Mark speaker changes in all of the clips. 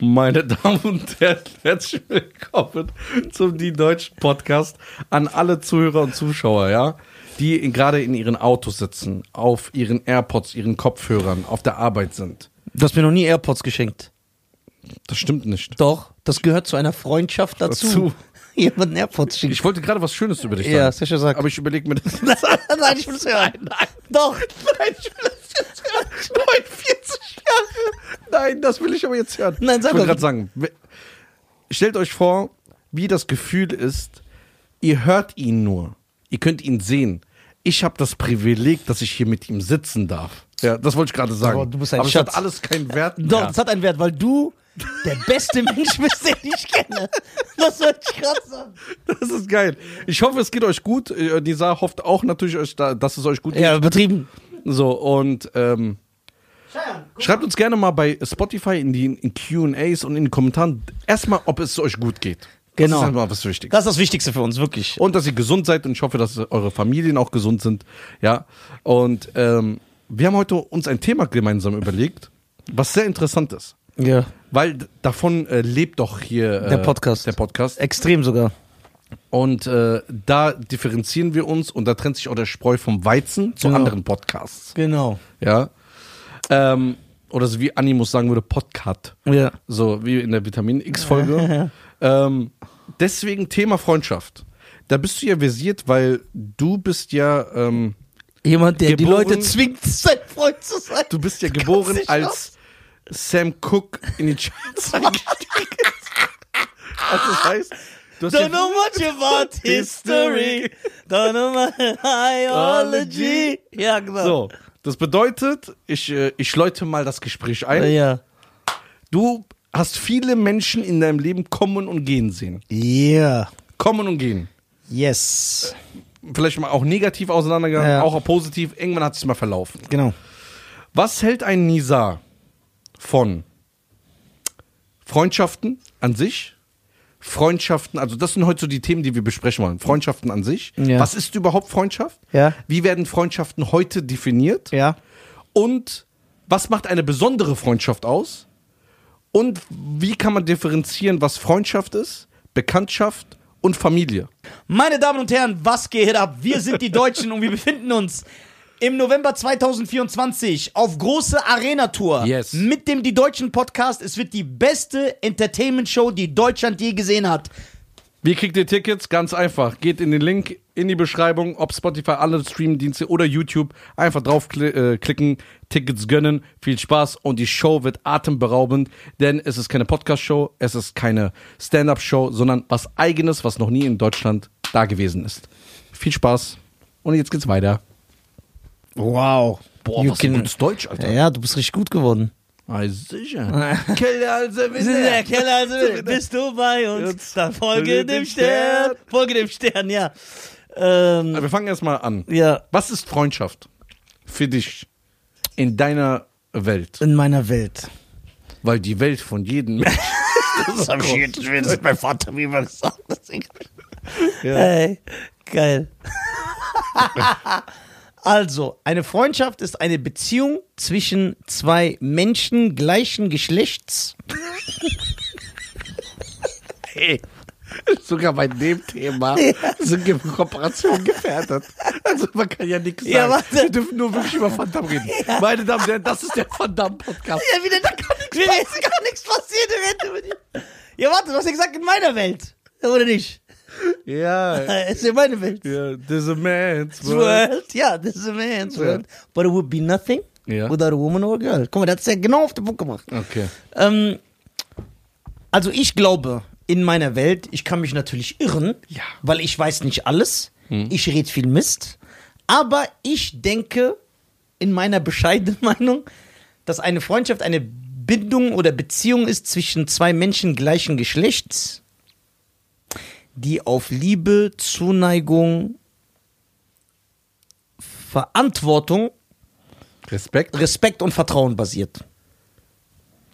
Speaker 1: Meine Damen und Herren, herzlich willkommen zum Die Deutschen Podcast an alle Zuhörer und Zuschauer, ja, die in, gerade in ihren Autos sitzen, auf ihren AirPods, ihren Kopfhörern, auf der Arbeit sind.
Speaker 2: Du hast mir noch nie AirPods geschenkt.
Speaker 1: Das stimmt nicht.
Speaker 2: Doch, das gehört zu einer Freundschaft dazu.
Speaker 1: Dazu.
Speaker 2: Jemanden AirPods schenken.
Speaker 1: Ich wollte gerade was Schönes über dich sagen.
Speaker 2: Ja, Sascha sagt.
Speaker 1: Aber ich überlege mir das.
Speaker 2: nein, ich will es hören.
Speaker 1: Nein, nein.
Speaker 2: Doch.
Speaker 1: Nein, ich will hören. 49 Jahre. Nein, das will ich aber jetzt hören.
Speaker 2: Nein, sag
Speaker 1: ich wollte
Speaker 2: doch.
Speaker 1: gerade sagen, stellt euch vor, wie das Gefühl ist, ihr hört ihn nur. Ihr könnt ihn sehen. Ich habe das Privileg, dass ich hier mit ihm sitzen darf. Ja, das wollte ich gerade sagen.
Speaker 2: Aber du bist ein
Speaker 1: aber es hat alles keinen Wert
Speaker 2: Doch,
Speaker 1: mehr.
Speaker 2: das hat einen Wert, weil du der beste Mensch bist, den ich kenne. Das wollte ich gerade sagen.
Speaker 1: Das ist geil. Ich hoffe, es geht euch gut. Äh, Nisa hofft auch natürlich, euch da- dass es euch gut geht.
Speaker 2: Ja, übertrieben.
Speaker 1: So, und ähm, schreibt uns gerne mal bei Spotify in die in QAs und in den Kommentaren erstmal, ob es euch gut geht.
Speaker 2: Genau.
Speaker 1: Das ist einfach was Wichtiges.
Speaker 2: Das ist das Wichtigste für uns, wirklich.
Speaker 1: Und dass ihr gesund seid und ich hoffe, dass eure Familien auch gesund sind. Ja. Und ähm, wir haben heute uns ein Thema gemeinsam überlegt, was sehr interessant ist.
Speaker 2: Ja.
Speaker 1: Weil davon äh, lebt doch hier äh,
Speaker 2: Der Podcast.
Speaker 1: Der Podcast.
Speaker 2: Extrem sogar.
Speaker 1: Und äh, da differenzieren wir uns und da trennt sich auch der Spreu vom Weizen zu
Speaker 2: Genau.
Speaker 1: anderen Podcasts.
Speaker 2: Genau.
Speaker 1: Ja. Ähm, oder so wie Animus sagen würde, Podcast.
Speaker 2: Ja.
Speaker 1: So wie in der Vitamin X-Folge. ähm, deswegen Thema Freundschaft. Da bist du ja versiert, weil du bist ja, ähm,
Speaker 2: Jemand, der die
Speaker 1: Geboren-
Speaker 2: Leute zwingt, sein Freund zu sein.
Speaker 1: du bist ja geboren als Sam Cook in die Charts eingestiegen. Was das heißt?
Speaker 2: Don't
Speaker 1: ja-
Speaker 2: know much about history. Don't know my biology. Ja, genau.
Speaker 1: So, das bedeutet, ich, äh, ich läute mal das Gespräch ein.
Speaker 2: Ja.
Speaker 1: Du hast viele Menschen in deinem Leben kommen und gehen sehen.
Speaker 2: Yeah.
Speaker 1: Kommen und gehen.
Speaker 2: Yes.
Speaker 1: Vielleicht mal auch negativ auseinandergegangen,
Speaker 2: Ja.
Speaker 1: auch positiv. Irgendwann hat es mal verlaufen.
Speaker 2: Genau.
Speaker 1: Was hält ein Nisa von Freundschaften an sich? Freundschaften, also das sind heute so die Themen, die wir besprechen wollen. Freundschaften an sich.
Speaker 2: Ja.
Speaker 1: Was ist überhaupt Freundschaft?
Speaker 2: Ja.
Speaker 1: Wie werden Freundschaften heute definiert?
Speaker 2: Ja.
Speaker 1: Und was macht eine besondere Freundschaft aus? Und wie kann man differenzieren, was Freundschaft ist, Bekanntschaft und Familie?
Speaker 2: Meine Damen und Herren, was geht ab? Wir sind die Deutschen und wir befinden uns im November 2024 auf große Arena-Tour
Speaker 1: Yes.
Speaker 2: mit dem Die Deutschen Podcast. Es wird die beste Entertainment-Show, die Deutschland je gesehen hat.
Speaker 1: Wie kriegt ihr Tickets? Ganz einfach. Geht in den Link in die Beschreibung, ob Spotify, alle Streamdienste oder YouTube. Einfach draufklicken, äh, klicken, Tickets gönnen. Viel Spaß und die Show wird atemberaubend, denn es ist keine Podcast-Show, es ist keine Stand-Up-Show, sondern was Eigenes, was noch nie in Deutschland da gewesen ist. Viel Spaß und jetzt geht's weiter.
Speaker 2: Wow.
Speaker 1: Boah,
Speaker 2: You
Speaker 1: was
Speaker 2: can-
Speaker 1: gutes Deutsch, Alter.
Speaker 2: Ja, du bist richtig gut geworden.
Speaker 1: Ah, sicher. Keller also
Speaker 2: Der Keller, also bist du bei uns,
Speaker 1: Jetzt
Speaker 2: dann folge dem Stern. Folge dem Stern, ja. Ähm,
Speaker 1: Wir fangen erstmal an.
Speaker 2: ja,
Speaker 1: Was ist Freundschaft für dich in deiner Welt?
Speaker 2: in meiner Welt.
Speaker 1: Weil die Welt von jedem Menschen.
Speaker 2: Das hab ich jetzt, das hat mein Vater mir immer gesagt.
Speaker 1: Ja.
Speaker 2: Hey, geil. also, eine Freundschaft ist eine Beziehung zwischen zwei Menschen gleichen Geschlechts.
Speaker 1: Hey, sogar bei dem Thema sind Ge- Kooperationen gefährdet. Also man kann ja nichts sagen.
Speaker 2: Ja, warte.
Speaker 1: Wir dürfen nur wirklich über Van Damme reden. Meine Damen und Herren, das ist der Van Damme Podcast.
Speaker 2: Ja, wieder, da kann nichts passieren. gar nichts passieren. Ja, warte, du hast ja gesagt, in meiner Welt. Oder nicht?
Speaker 1: Ja.
Speaker 2: Es ist in meiner Welt.
Speaker 1: ja. There's a man's world.
Speaker 2: World. Ja, this is a man's world. But it would be nothing
Speaker 1: Ja.
Speaker 2: without a woman or a girl. Guck mal, das ist ja genau auf den Punkt gemacht.
Speaker 1: Okay.
Speaker 2: Ähm, also ich glaube, in meiner Welt, ich kann mich natürlich irren,
Speaker 1: Ja.
Speaker 2: weil ich weiß nicht alles. Ich rede viel Mist. Aber ich denke, in meiner bescheidenen Meinung, dass eine Freundschaft eine Bindung oder Beziehung ist zwischen zwei Menschen gleichen Geschlechts, die auf Liebe, Zuneigung, Verantwortung,
Speaker 1: Respekt.
Speaker 2: Respekt und Vertrauen basiert.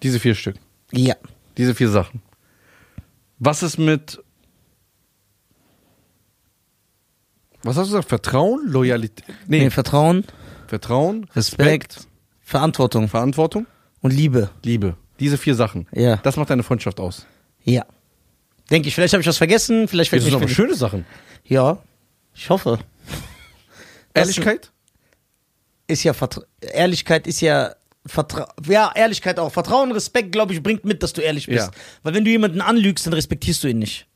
Speaker 1: Diese vier Stück.
Speaker 2: Ja.
Speaker 1: Diese vier Sachen. Was ist mit. Was hast du gesagt? Vertrauen? Loyalität? Nee,
Speaker 2: Nee, Vertrauen,
Speaker 1: Vertrauen,
Speaker 2: Respekt, Verantwortung
Speaker 1: Verantwortung,
Speaker 2: und Liebe.
Speaker 1: Liebe. Diese vier Sachen.
Speaker 2: Ja.
Speaker 1: Das macht deine Freundschaft aus.
Speaker 2: Ja. Denke ich, vielleicht habe ich was vergessen, vielleicht
Speaker 1: Das
Speaker 2: fällt
Speaker 1: sind
Speaker 2: mir
Speaker 1: aber schöne Sachen.
Speaker 2: Ja, ich hoffe. Das
Speaker 1: Ehrlichkeit?
Speaker 2: Ist ja Vertra Ehrlichkeit ist ja Vertra ja, Ehrlichkeit auch. Vertrauen, Respekt, glaube ich, bringt mit, dass du ehrlich bist.
Speaker 1: Ja.
Speaker 2: Weil wenn du jemanden anlügst, dann respektierst du ihn nicht.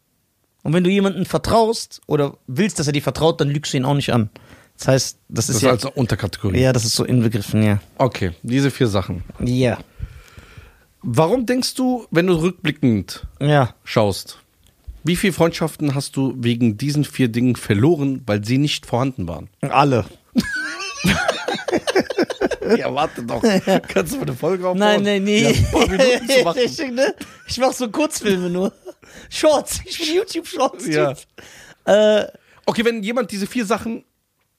Speaker 2: Und wenn du jemanden vertraust oder willst, dass er dir vertraut, dann lügst du ihn auch nicht an. Das heißt, das
Speaker 1: Das
Speaker 2: ist
Speaker 1: ist
Speaker 2: ja.
Speaker 1: also Unterkategorie.
Speaker 2: Ja, das ist so inbegriffen, ja.
Speaker 1: Okay, diese vier Sachen.
Speaker 2: Ja.
Speaker 1: Warum denkst du, wenn du rückblickend
Speaker 2: Ja.
Speaker 1: schaust, wie viele Freundschaften hast du wegen diesen vier Dingen verloren, weil sie nicht vorhanden waren?
Speaker 2: Alle.
Speaker 1: Ja, warte doch. Kannst du eine Folge aufbauen?
Speaker 2: Nein, nein, nee.
Speaker 1: Ja,
Speaker 2: ich, ne? ich mach so Kurzfilme nur. Shorts. Ich bin YouTube-Shorts.
Speaker 1: Ja.
Speaker 2: Äh,
Speaker 1: Okay, wenn jemand diese vier Sachen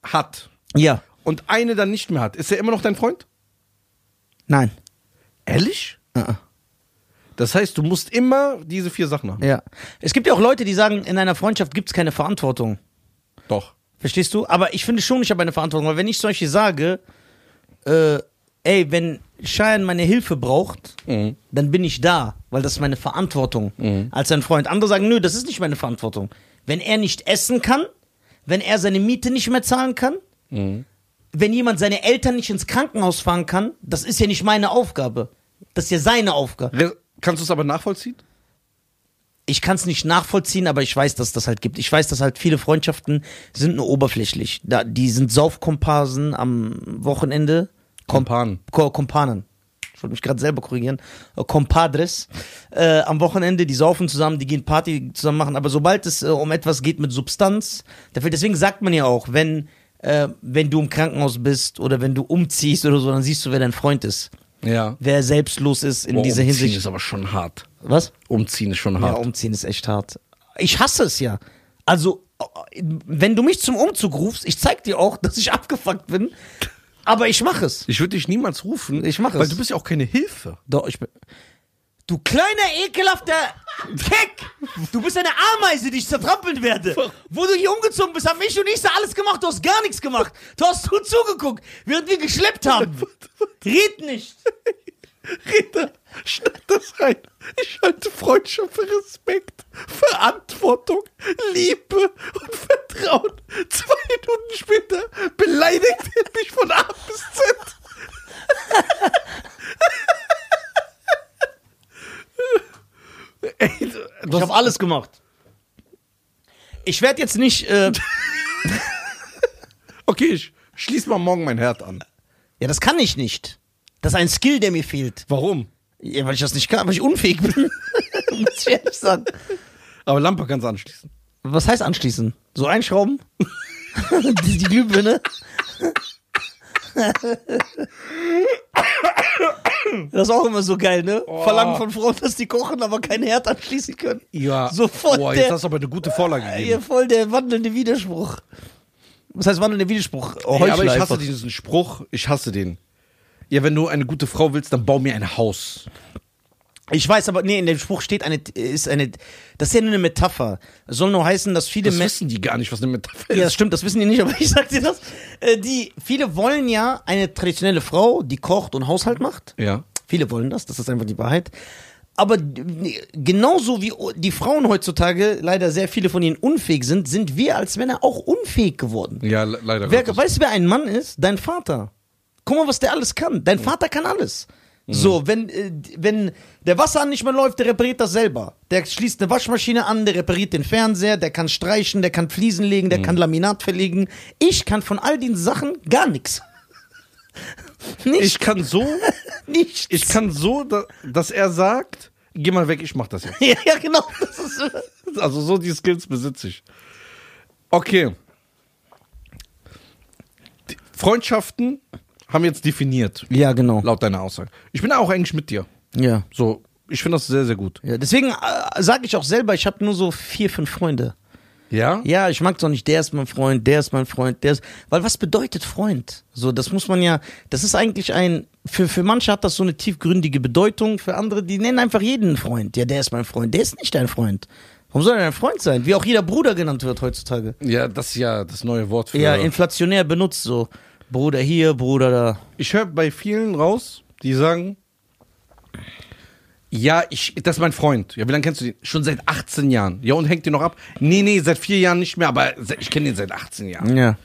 Speaker 1: hat
Speaker 2: ja.
Speaker 1: und eine dann nicht mehr hat, ist er immer noch dein Freund?
Speaker 2: Nein.
Speaker 1: Ehrlich?
Speaker 2: Uh-uh.
Speaker 1: Das heißt, du musst immer diese vier Sachen haben.
Speaker 2: Ja. Es gibt ja auch Leute, die sagen, in einer Freundschaft gibt es keine Verantwortung.
Speaker 1: Doch.
Speaker 2: Verstehst du? Aber ich finde schon, ich habe eine Verantwortung. Weil wenn ich solche sage, äh, ey, wenn Cheyenne meine Hilfe braucht,
Speaker 1: Mhm.
Speaker 2: dann bin ich da, weil das ist meine Verantwortung als ein Freund. Andere sagen, nö, das ist nicht meine Verantwortung. Wenn er nicht essen kann, wenn er seine Miete nicht mehr zahlen kann, wenn jemand seine Eltern nicht ins Krankenhaus fahren kann, das ist ja nicht meine Aufgabe. Das ist ja seine Aufgabe.
Speaker 1: Kannst du es aber nachvollziehen?
Speaker 2: Ich kann es nicht nachvollziehen, aber ich weiß, dass das halt gibt. Ich weiß, dass halt viele Freundschaften sind nur oberflächlich. Da, die sind Saufkomparsen am Wochenende. Kom
Speaker 1: Kompanen.
Speaker 2: Ko Kompanen. Ich wollte mich gerade selber korrigieren. Äh, Compadres. Äh, am Wochenende, die saufen zusammen, die gehen Party zusammen machen. Aber sobald es äh, um etwas geht mit Substanz, da fällt- deswegen sagt man ja auch, wenn, äh, wenn du im Krankenhaus bist oder wenn du umziehst oder so, dann siehst du, wer dein Freund ist.
Speaker 1: Ja.
Speaker 2: Wer selbstlos ist in
Speaker 1: Boah,
Speaker 2: dieser
Speaker 1: umziehen
Speaker 2: Hinsicht.
Speaker 1: ist aber schon hart.
Speaker 2: Was?
Speaker 1: Umziehen ist schon
Speaker 2: Ja,
Speaker 1: hart.
Speaker 2: umziehen ist echt hart. Ich hasse es ja. Also, wenn du mich zum Umzug rufst, ich zeig dir auch, dass ich abgefuckt bin, aber ich mache es.
Speaker 1: ich würde dich niemals rufen.
Speaker 2: Ich mach
Speaker 1: Weil
Speaker 2: es.
Speaker 1: du bist ja auch keine Hilfe.
Speaker 2: Doch, ich bin. Du kleiner, ekelhafter Keck! Du bist eine Ameise, die ich zertrampeln werde. Wo du hier umgezogen bist, haben ich und ich alles gemacht, du hast gar nichts gemacht. Du hast nur zugeguckt, während wir geschleppt haben. Red nicht.
Speaker 1: Rita, schneid das rein. Ich halte Freundschaft für Respekt, Verantwortung, Liebe und Vertrauen. Zwei Minuten später beleidigt er mich von A bis Z. Ey, du-
Speaker 2: Ich habe alles gemacht. Ich werde jetzt nicht. Äh,
Speaker 1: okay, ich schließ mal morgen mein Herd an.
Speaker 2: ja, das kann ich nicht. Das ist ein Skill, der mir fehlt.
Speaker 1: Warum?
Speaker 2: Ja, weil ich das nicht kann, weil ich unfähig bin. Muss ich ehrlich sagen.
Speaker 1: Aber Lampe kannst du anschließen.
Speaker 2: Was heißt anschließen? So einschrauben? die, die Glühbirne? Das ist auch immer so geil, ne? Verlangen von Frauen, dass die kochen, aber kein Herd anschließen können.
Speaker 1: Ja.
Speaker 2: Sofort
Speaker 1: Boah,
Speaker 2: der-
Speaker 1: jetzt hast du aber eine gute Vorlage gegeben.
Speaker 2: Hier voll der wandelnde Widerspruch. Was heißt wandelnder Widerspruch? Oh,
Speaker 1: Ja, aber ich hasse diesen Spruch. Ich hasse den. Ja, wenn du eine gute Frau willst, dann bau mir ein Haus.
Speaker 2: Ich weiß aber, nee, in dem Spruch steht eine, ist eine, das ist ja nur eine Metapher. Es soll nur heißen, dass viele
Speaker 1: Das
Speaker 2: Menschen.
Speaker 1: wissen die gar nicht, was eine Metapher
Speaker 2: Ja, das
Speaker 1: ist.
Speaker 2: stimmt, das wissen die nicht, aber ich sag dir das. Äh, die, viele wollen ja eine traditionelle Frau, die kocht und Haushalt macht.
Speaker 1: Ja.
Speaker 2: Viele wollen das, das ist einfach die Wahrheit. Aber genauso wie die Frauen heutzutage leider sehr viele von ihnen unfähig sind, sind wir als Männer auch unfähig geworden.
Speaker 1: Ja, le leider.
Speaker 2: Wer, weißt du, wer ein Mann ist? Dein Vater. Guck mal, was der alles kann. Dein Vater kann alles. So, wenn, äh, wenn der Wasserhahn nicht mehr läuft, der repariert das selber. Der schließt eine Waschmaschine an, der repariert den Fernseher, der kann streichen, der kann Fliesen legen, der kann Laminat verlegen. Ich kann von all den Sachen gar nichts. Nicht,
Speaker 1: Ich kann so,
Speaker 2: nichts.
Speaker 1: ich kann so, da, dass er sagt, geh mal weg, ich mach das jetzt.
Speaker 2: ja, ja, genau. Ist,
Speaker 1: Also so die Skills besitze ich. Okay. Freundschaften haben wir jetzt definiert,
Speaker 2: ja, genau.
Speaker 1: laut deiner Aussage. Ich bin auch eigentlich mit dir.
Speaker 2: Ja.
Speaker 1: So, ich finde das sehr, sehr gut.
Speaker 2: ja deswegen äh, sage ich auch selber, ich habe nur so vier, fünf Freunde.
Speaker 1: Ja?
Speaker 2: Ja, ich mag es auch nicht, der ist mein Freund, der ist mein Freund, der ist. Weil was bedeutet Freund? So, das muss man ja, das ist eigentlich ein, für, für manche hat das so eine tiefgründige Bedeutung, für andere, die nennen einfach jeden Freund. Ja, der ist mein Freund, der ist nicht dein Freund. Warum soll er dein Freund sein? Wie auch jeder Bruder genannt wird heutzutage.
Speaker 1: Ja, das ist ja das neue Wort für.
Speaker 2: Ja, inflationär benutzt so. Bruder hier, Bruder da.
Speaker 1: ich höre bei vielen raus, die sagen, Ja, ich, das ist mein Freund. Ja, wie lange kennst du den? Schon seit 18 Jahren. Ja, und hängt dir noch ab? Nee, nee, seit vier Jahren nicht mehr, aber ich kenne den seit 18 Jahren.
Speaker 2: Ja.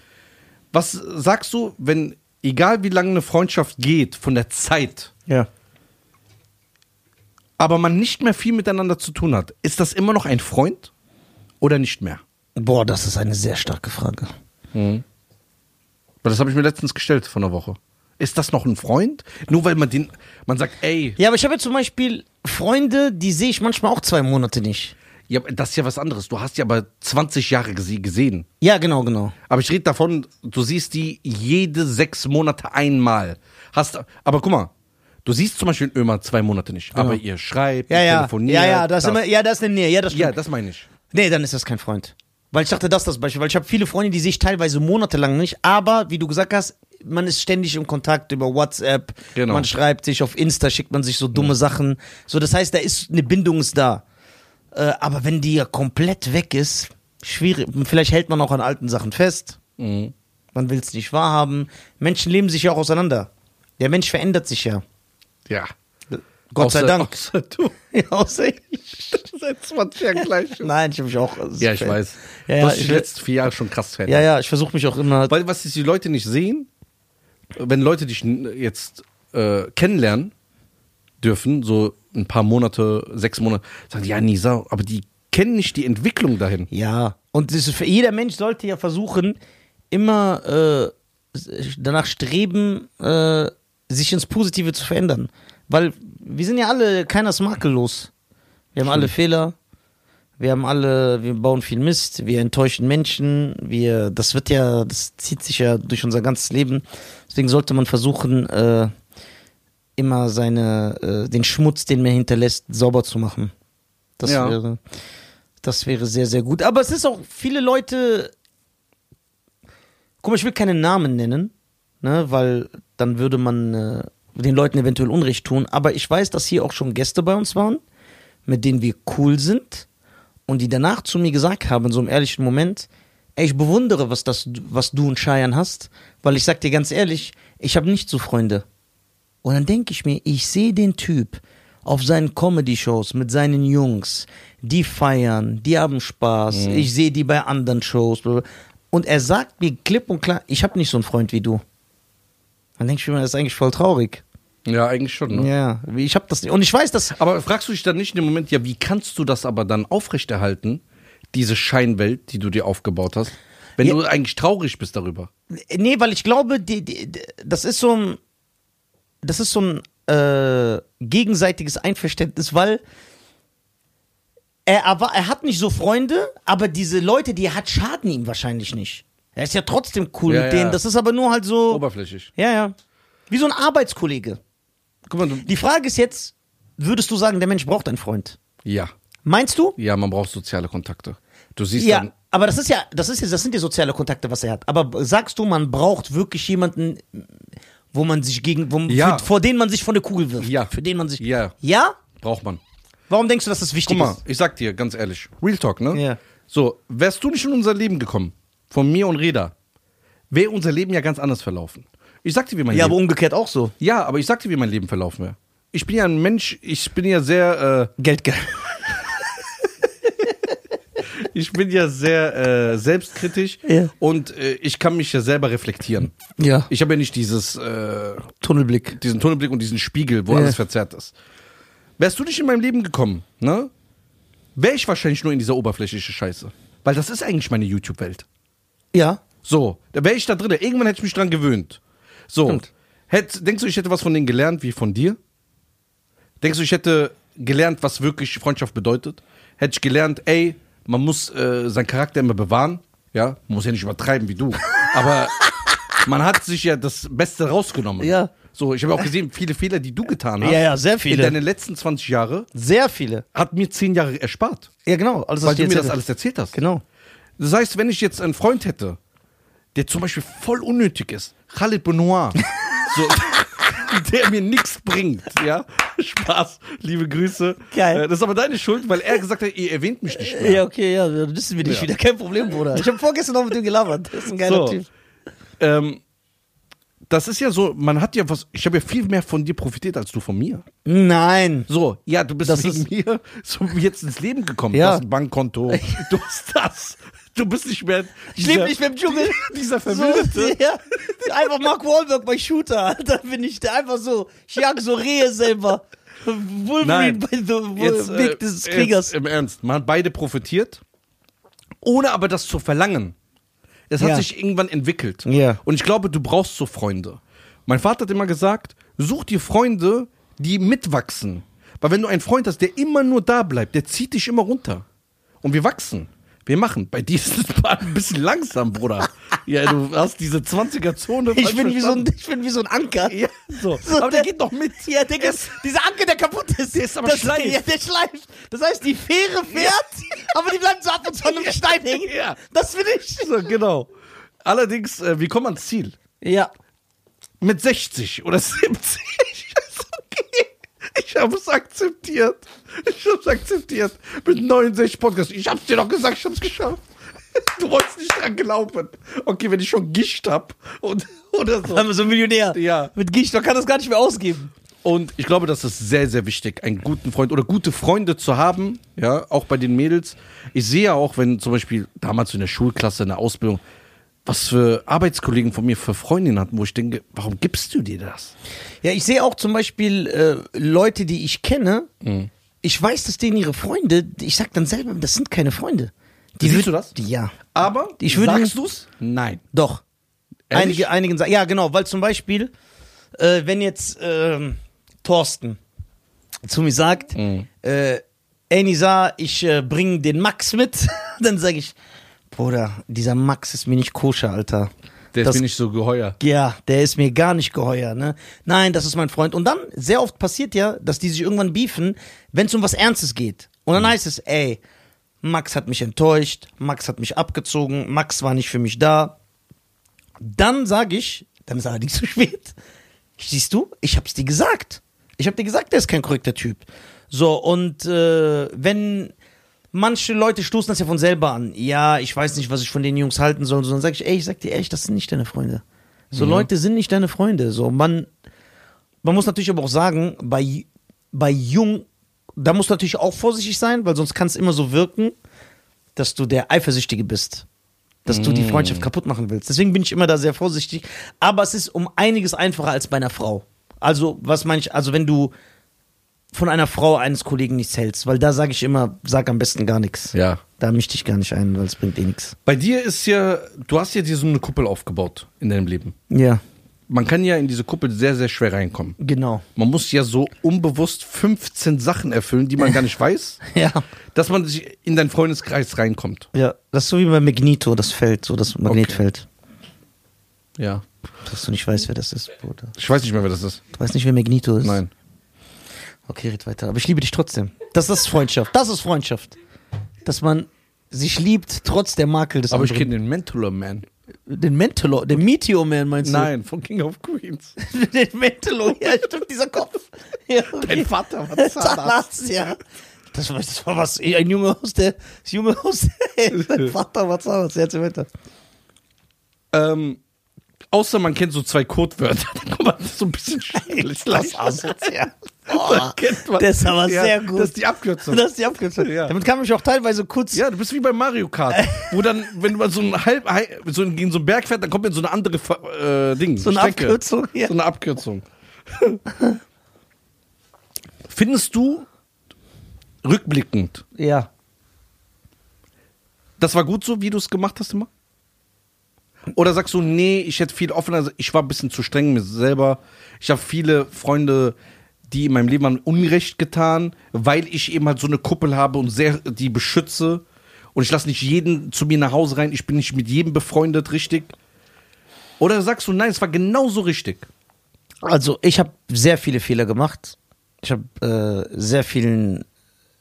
Speaker 1: Was sagst du, wenn, egal wie lange eine Freundschaft geht, von der Zeit,
Speaker 2: Ja.
Speaker 1: aber man nicht mehr viel miteinander zu tun hat, ist das immer noch ein Freund oder nicht mehr?
Speaker 2: Boah, das ist eine sehr starke Frage.
Speaker 1: Weil das habe ich mir letztens gestellt vor einer Woche. Ist das noch ein Freund? Nur weil man den, man sagt, ey,
Speaker 2: Ja, aber ich habe jetzt zum Beispiel Freunde, die sehe ich manchmal auch zwei Monate nicht.
Speaker 1: ja, das ist ja was anderes. Du hast ja aber 20 Jahre gese- gesehen.
Speaker 2: Ja, genau, genau.
Speaker 1: Aber ich rede davon, du siehst die jede sechs Monate einmal. Hast, aber guck mal, du siehst zum Beispiel Ömer zwei Monate nicht. Aber ihr schreibt,
Speaker 2: Ja,
Speaker 1: ihr
Speaker 2: ja.
Speaker 1: telefoniert.
Speaker 2: Ja, ja, das, Ist immer, ja, das ist eine Nähe. Ja, das
Speaker 1: ja, das meine ich.
Speaker 2: Nee, dann ist das kein Freund. Weil ich dachte, das ist das Beispiel. Weil ich habe viele Freunde, die sehe ich teilweise monatelang nicht. Aber, wie du gesagt hast, man ist ständig im Kontakt über WhatsApp.
Speaker 1: Genau.
Speaker 2: Man schreibt sich auf Insta, schickt man sich so dumme Sachen. So, das heißt, da ist eine Bindung ist da. Äh, aber wenn die ja komplett weg ist, schwierig. Vielleicht hält man auch an alten Sachen fest.
Speaker 1: Mhm.
Speaker 2: Man will es nicht wahrhaben. Menschen leben sich ja auch auseinander. Der Mensch verändert sich ja.
Speaker 1: Ja.
Speaker 2: Gott sei
Speaker 1: Außer-
Speaker 2: Dank.
Speaker 1: Außer du.
Speaker 2: Ja, außer ich.
Speaker 1: Seit 20 Jahren gleich.
Speaker 2: Nein, ich habe mich auch.
Speaker 1: Ja, ich weiß.
Speaker 2: Ja,
Speaker 1: du hast dich
Speaker 2: ich-
Speaker 1: die letzten vier Jahre schon krass verändert.
Speaker 2: Ja, ja, ich versuche mich auch immer.
Speaker 1: Weil was die Leute nicht sehen, wenn Leute dich jetzt äh, kennenlernen dürfen, so ein paar Monate, sechs Monate, sagen die, ja, Nisa, aber die kennen nicht die Entwicklung dahin.
Speaker 2: Ja, und für jeder Mensch sollte ja versuchen, immer äh, danach streben, äh, sich ins Positive zu verändern. Weil wir sind ja alle, keiner ist makellos. Wir haben alle Fehler. Wir haben alle, wir bauen viel Mist, wir enttäuschen Menschen, wir, das wird ja, das zieht sich ja durch unser ganzes Leben. Deswegen sollte man versuchen, äh, immer seine, äh, den Schmutz, den man hinterlässt, sauber zu machen. Das
Speaker 1: Ja.
Speaker 2: wäre, das wäre sehr, sehr gut. Aber es ist auch, viele Leute, guck mal, ich will keine Namen nennen, ne, weil dann würde man äh, den Leuten eventuell Unrecht tun. Aber ich weiß, dass hier auch schon Gäste bei uns waren, mit denen wir cool sind und die danach zu mir gesagt haben, in so einem ehrlichen Moment, ey, ich bewundere, was, das, was du und Cheyenne hast, weil ich sag dir ganz ehrlich, ich habe nicht so Freunde. Und dann denke ich mir, ich sehe den Typ auf seinen Comedy-Shows mit seinen Jungs, die feiern, die haben Spaß, ich sehe die bei anderen Shows. Und er sagt mir klipp und klar, ich habe nicht so einen Freund wie du. Dann denke ich mir, das ist eigentlich voll traurig.
Speaker 1: Ja, eigentlich schon. Ne?
Speaker 2: Ja, ich habe das nicht. Und ich weiß, dass.
Speaker 1: Aber fragst du dich dann nicht in dem Moment, ja, wie kannst du das aber dann aufrechterhalten, diese Scheinwelt, die du dir aufgebaut hast, wenn
Speaker 2: Ja.
Speaker 1: du eigentlich traurig bist darüber?
Speaker 2: Nee, weil ich glaube, die, die, das ist so ein. Das ist so ein äh, gegenseitiges Einverständnis, weil er, erwa- er hat nicht so Freunde, aber diese Leute, die er hat, schaden ihm wahrscheinlich nicht. Er ist ja trotzdem cool
Speaker 1: Ja,
Speaker 2: mit
Speaker 1: ja.
Speaker 2: denen. Das ist aber nur halt so.
Speaker 1: Oberflächlich.
Speaker 2: Ja, ja. Wie so ein Arbeitskollege.
Speaker 1: Guck mal, du,
Speaker 2: Die Frage ist jetzt, würdest du sagen, der Mensch braucht einen Freund?
Speaker 1: ja,
Speaker 2: Meinst du?
Speaker 1: ja, man braucht soziale Kontakte. Du siehst
Speaker 2: Ja,
Speaker 1: dann,
Speaker 2: aber das ist ja, das ist ja, das sind ja soziale Kontakte, was er hat. Aber sagst du, man braucht wirklich jemanden, wo man sich gegen, wo,
Speaker 1: Ja.
Speaker 2: für, vor denen man sich von der Kugel wirft?
Speaker 1: Ja.
Speaker 2: Für den man sich.
Speaker 1: Ja.
Speaker 2: Ja?
Speaker 1: braucht man.
Speaker 2: Warum denkst du, dass das
Speaker 1: Guck
Speaker 2: wichtig
Speaker 1: mal,
Speaker 2: ist?
Speaker 1: ich sag dir ganz ehrlich, Real Talk, ne?
Speaker 2: Ja.
Speaker 1: So, wärst du nicht in unser Leben gekommen, von mir und Reda, wäre unser Leben ja ganz anders verlaufen. Ich sag dir, wie mein
Speaker 2: Ja,
Speaker 1: Leben.
Speaker 2: aber umgekehrt auch so.
Speaker 1: ja, aber ich sag dir, wie mein Leben verlaufen wäre. Ich bin ja ein Mensch, ich bin ja sehr,
Speaker 2: Geldgeil.
Speaker 1: äh, ich bin ja sehr äh, selbstkritisch
Speaker 2: Ja.
Speaker 1: und äh, ich kann mich ja selber reflektieren.
Speaker 2: Ja.
Speaker 1: Ich habe ja nicht dieses, äh,
Speaker 2: Tunnelblick.
Speaker 1: diesen Tunnelblick und diesen Spiegel, wo
Speaker 2: Ja.
Speaker 1: alles verzerrt ist. Wärst du nicht in meinem Leben gekommen, ne? Wäre ich wahrscheinlich nur in dieser oberflächlichen Scheiße. Weil das ist eigentlich meine YouTube-Welt.
Speaker 2: Ja.
Speaker 1: So, da wäre ich da drin. Irgendwann hätte ich mich dran gewöhnt. So,
Speaker 2: Stimmt.
Speaker 1: hätt, denkst du, ich hätte was von denen gelernt, wie von dir? Denkst du, ich hätte gelernt, was wirklich Freundschaft bedeutet? Hätte ich gelernt, ey, man muss äh, seinen Charakter immer bewahren. Ja, man muss ja nicht übertreiben wie du. Aber man hat sich ja das Beste rausgenommen.
Speaker 2: Ja.
Speaker 1: So, ich habe auch gesehen, viele Fehler, die du getan hast.
Speaker 2: Ja, ja, sehr
Speaker 1: In
Speaker 2: viele.
Speaker 1: deinen letzten 20 Jahre
Speaker 2: Sehr viele.
Speaker 1: hat mir 10 Jahre erspart.
Speaker 2: Ja, genau. Alles,
Speaker 1: Weil du mir das alles erzählt hast.
Speaker 2: Genau.
Speaker 1: Das heißt, wenn ich jetzt einen Freund hätte, der zum Beispiel voll unnötig ist, Khalid Benoit, so, der mir nichts bringt, ja, Spaß, liebe Grüße.
Speaker 2: Geil.
Speaker 1: Äh, Das ist aber deine Schuld, weil er gesagt hat, ihr erwähnt mich nicht mehr.
Speaker 2: Ja, okay, ja, dann wissen wir nicht
Speaker 1: Ja.
Speaker 2: wieder. Kein Problem, Bruder. Ich habe vorgestern noch mit dem gelabert. Das ist ein geiler
Speaker 1: So.
Speaker 2: Typ.
Speaker 1: Ähm, das ist ja so, man hat ja was, ich habe ja viel mehr von dir profitiert als du von mir.
Speaker 2: Nein.
Speaker 1: So, ja, du bist
Speaker 2: Das
Speaker 1: wegen mir so jetzt ins Leben gekommen.
Speaker 2: Ja.
Speaker 1: Du hast ein Bankkonto, du hast das. Du bist nicht mehr.
Speaker 2: Ich lebe nicht mehr im Dschungel.
Speaker 1: Dieser
Speaker 2: So,
Speaker 1: Verwilderte.
Speaker 2: ja, einfach Mark Wahlberg bei Shooter. Da bin ich da einfach so, ich jag so Rehe selber. Wolverine
Speaker 1: Nein.
Speaker 2: bei The
Speaker 1: Jetzt,
Speaker 2: Weg
Speaker 1: äh,
Speaker 2: des Kriegers.
Speaker 1: Im Ernst, man hat beide profitiert, ohne aber das zu verlangen. Es hat
Speaker 2: Ja.
Speaker 1: sich irgendwann entwickelt.
Speaker 2: Ja.
Speaker 1: Und ich glaube, du brauchst so Freunde. Mein Vater hat immer gesagt, such dir Freunde, die mitwachsen. Weil wenn du einen Freund hast, der immer nur da bleibt, der zieht dich immer runter. Und wir wachsen. Wir machen. Bei ist es ein bisschen langsam, Bruder. Ja, du hast diese 20er-Zone.
Speaker 2: Ich bin, wie so ein, ich bin wie so ein Anker.
Speaker 1: Ja, so.
Speaker 2: So,
Speaker 1: aber der, geht noch mit.
Speaker 2: Ja, der geht, dieser Anker, der kaputt ist.
Speaker 1: Der ist aber
Speaker 2: das,
Speaker 1: schleift.
Speaker 2: Ja, der schleift. Das heißt, die Fähre fährt, aber die bleibt so ab und zu an einem Stein hängen.
Speaker 1: Ja.
Speaker 2: Das bin ich.
Speaker 1: So, genau. Allerdings, äh, wie kommt man ans Ziel?
Speaker 2: Ja.
Speaker 1: Mit 60 oder 70. Ich habe es akzeptiert. Ich habe es akzeptiert. Mit 69 Podcasts. Ich hab's dir doch gesagt, ich hab's geschafft. Du wolltest nicht dran glauben. Okay, wenn ich schon Gischt hab und, oder so.
Speaker 2: Haben wir so ein Millionär.
Speaker 1: Ja.
Speaker 2: Mit Gicht, man kann das gar nicht mehr ausgeben.
Speaker 1: Und ich glaube, das ist sehr, sehr wichtig, einen guten Freund oder gute Freunde zu haben, ja, auch bei den Mädels. Ich sehe ja auch, wenn zum Beispiel damals in der Schulklasse, in der Ausbildung, was für Arbeitskollegen von mir für Freundinnen hatten, wo ich denke, warum gibst du dir das?
Speaker 2: Ja, ich sehe auch zum Beispiel äh, Leute, die ich kenne.
Speaker 1: Mhm.
Speaker 2: Ich weiß, dass denen ihre Freunde, ich sag dann selber, das sind keine Freunde. Die
Speaker 1: Siehst du das?
Speaker 2: Die, ja.
Speaker 1: Aber
Speaker 2: Ich würde-
Speaker 1: sagst du's? Nein.
Speaker 2: Doch.
Speaker 1: Ehrlich?
Speaker 2: Einige, einigen sagen, ja, genau, weil zum Beispiel, äh, wenn jetzt ähm, Thorsten zu mir sagt,
Speaker 1: Mhm.
Speaker 2: äh, ey Nisa, ich äh, bring den Max mit, dann sage ich, Bruder, dieser Max ist mir nicht koscher, Alter.
Speaker 1: Der
Speaker 2: Das-
Speaker 1: ist mir nicht so geheuer.
Speaker 2: Ja, der ist mir gar nicht geheuer, ne? Nein, das ist mein Freund. Und dann, sehr oft passiert ja, dass die sich irgendwann beefen, wenn es um was Ernstes geht. Und dann heißt es, ey, Max hat mich enttäuscht, Max hat mich abgezogen, Max war nicht für mich da. Dann sage ich, dann ist allerdings zu spät. Siehst du, ich hab's dir gesagt. Ich hab dir gesagt, der ist kein korrekter Typ. So, und äh, wenn manche Leute stoßen das ja von selber an. Ja, ich weiß nicht, was ich von den Jungs halten soll. So, dann sage ich, ey, ich sag dir ehrlich, das sind nicht deine Freunde. So Leute sind nicht deine Freunde. So, man, man muss natürlich aber auch sagen, bei, bei Jung, da musst du natürlich auch vorsichtig sein, weil sonst kann es immer so wirken, dass du der Eifersüchtige bist. Dass du die Freundschaft kaputt machen willst. Deswegen bin ich immer da sehr vorsichtig. Aber es ist um einiges einfacher als bei einer Frau. Also, was meine ich, also wenn du von einer Frau eines Kollegen nichts hältst, weil da sage ich immer, sag am besten gar nichts.
Speaker 1: Ja.
Speaker 2: Da misch dich gar nicht ein, weil es bringt eh nichts.
Speaker 1: Bei dir ist ja, du hast ja dir so eine Kuppel aufgebaut in deinem Leben.
Speaker 2: Ja,
Speaker 1: Man kann ja in diese Kuppel sehr, sehr schwer reinkommen.
Speaker 2: genau.
Speaker 1: Man muss ja so unbewusst 15 Sachen erfüllen, die man gar nicht weiß,
Speaker 2: Ja.
Speaker 1: dass man sich in deinen Freundeskreis reinkommt.
Speaker 2: Ja, das ist so wie bei Magneto, das Feld, so das Magnetfeld.
Speaker 1: Ja.
Speaker 2: Dass du nicht weißt, wer das ist, Bruder.
Speaker 1: Ich weiß nicht mehr, wer das ist.
Speaker 2: Du weißt nicht, wer Magneto ist?
Speaker 1: Nein.
Speaker 2: Okay, red weiter. Aber ich liebe dich trotzdem. Das ist Freundschaft. Das ist Freundschaft. Dass man sich liebt, trotz der Makel des
Speaker 1: Aber ich
Speaker 2: anderen.
Speaker 1: kenne den Mentor Man.
Speaker 2: Den Mentalor, den Meteor Man meinst du?
Speaker 1: Nein, von King of Queens.
Speaker 2: den Mentalor, ja, stimmt, dieser Kopf. Ja, okay.
Speaker 1: Dein Vater war Zahnarzt.
Speaker 2: Ja. Das war, das war was, ein Junge aus der, das Junge aus der, sein Vater war Zahnarzt, erzähl weiter.
Speaker 1: Ähm, außer man kennt so zwei Codewörter, dann kommt man so ein bisschen schwierig.
Speaker 2: Das asozial.
Speaker 1: Dann
Speaker 2: Oh, das ist aber
Speaker 1: Ja,
Speaker 2: sehr gut.
Speaker 1: Das ist die Abkürzung.
Speaker 2: Das ist die Abkürzung.
Speaker 1: Ja.
Speaker 2: Damit kam ich auch teilweise kurz.
Speaker 1: Ja, du bist wie bei Mario Kart, wo dann, wenn man so ein halb, so in in so einen Berg fährt, dann kommt in so eine andere äh, Ding.
Speaker 2: So eine
Speaker 1: Strecke.
Speaker 2: Abkürzung, ja.
Speaker 1: So eine Abkürzung. Findest du rückblickend,
Speaker 2: Ja.
Speaker 1: das war gut so, wie du es gemacht hast immer? Oder sagst du, nee, ich hätte viel offener, ich war ein bisschen zu streng mit mir selber. Ich habe viele Freunde, die in meinem Leben haben Unrecht getan, weil ich eben halt so eine Kuppel habe und sehr die beschütze. Und ich lasse nicht jeden zu mir nach Hause rein, ich bin nicht mit jedem befreundet, richtig? Oder sagst du, nein, es war genauso richtig?
Speaker 2: Also, ich habe sehr viele Fehler gemacht. Ich habe äh, sehr vielen,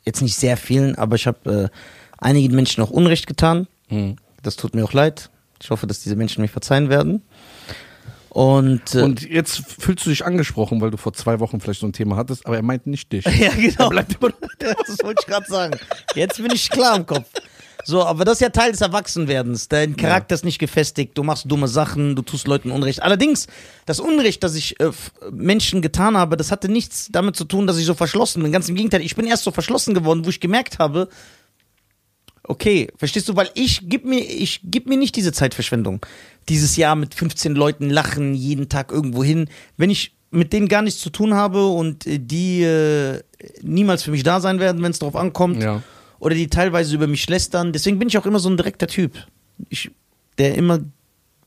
Speaker 2: jetzt nicht sehr vielen, aber ich habe äh, einigen Menschen auch Unrecht getan. Das tut mir auch leid. Ich hoffe, dass diese Menschen mir verzeihen werden. Und, äh,
Speaker 1: Und jetzt fühlst du dich angesprochen, weil du vor zwei Wochen vielleicht so ein Thema hattest, aber er meint nicht dich.
Speaker 2: ja, genau.
Speaker 1: Bleibt immer
Speaker 2: das wollte ich gerade sagen. Jetzt bin ich klar im Kopf. So, aber das ist ja Teil des Erwachsenwerdens. Dein Charakter ist nicht gefestigt, du machst dumme Sachen, du tust Leuten Unrecht. Allerdings, das Unrecht, das ich äh, Menschen getan habe, das hatte nichts damit zu tun, dass ich so verschlossen bin. Ganz im Gegenteil, ich bin erst so verschlossen geworden, wo ich gemerkt habe, okay, verstehst du, weil ich gib mir, ich gib mir nicht diese Zeitverschwendung. Dieses Jahr mit 15 Leuten lachen, jeden Tag irgendwo hin. Wenn ich mit denen gar nichts zu tun habe und äh, die äh, niemals für mich da sein werden, wenn es darauf ankommt,
Speaker 1: Ja.
Speaker 2: oder die teilweise über mich lästern. Deswegen bin ich auch immer so ein direkter Typ. Ich, der immer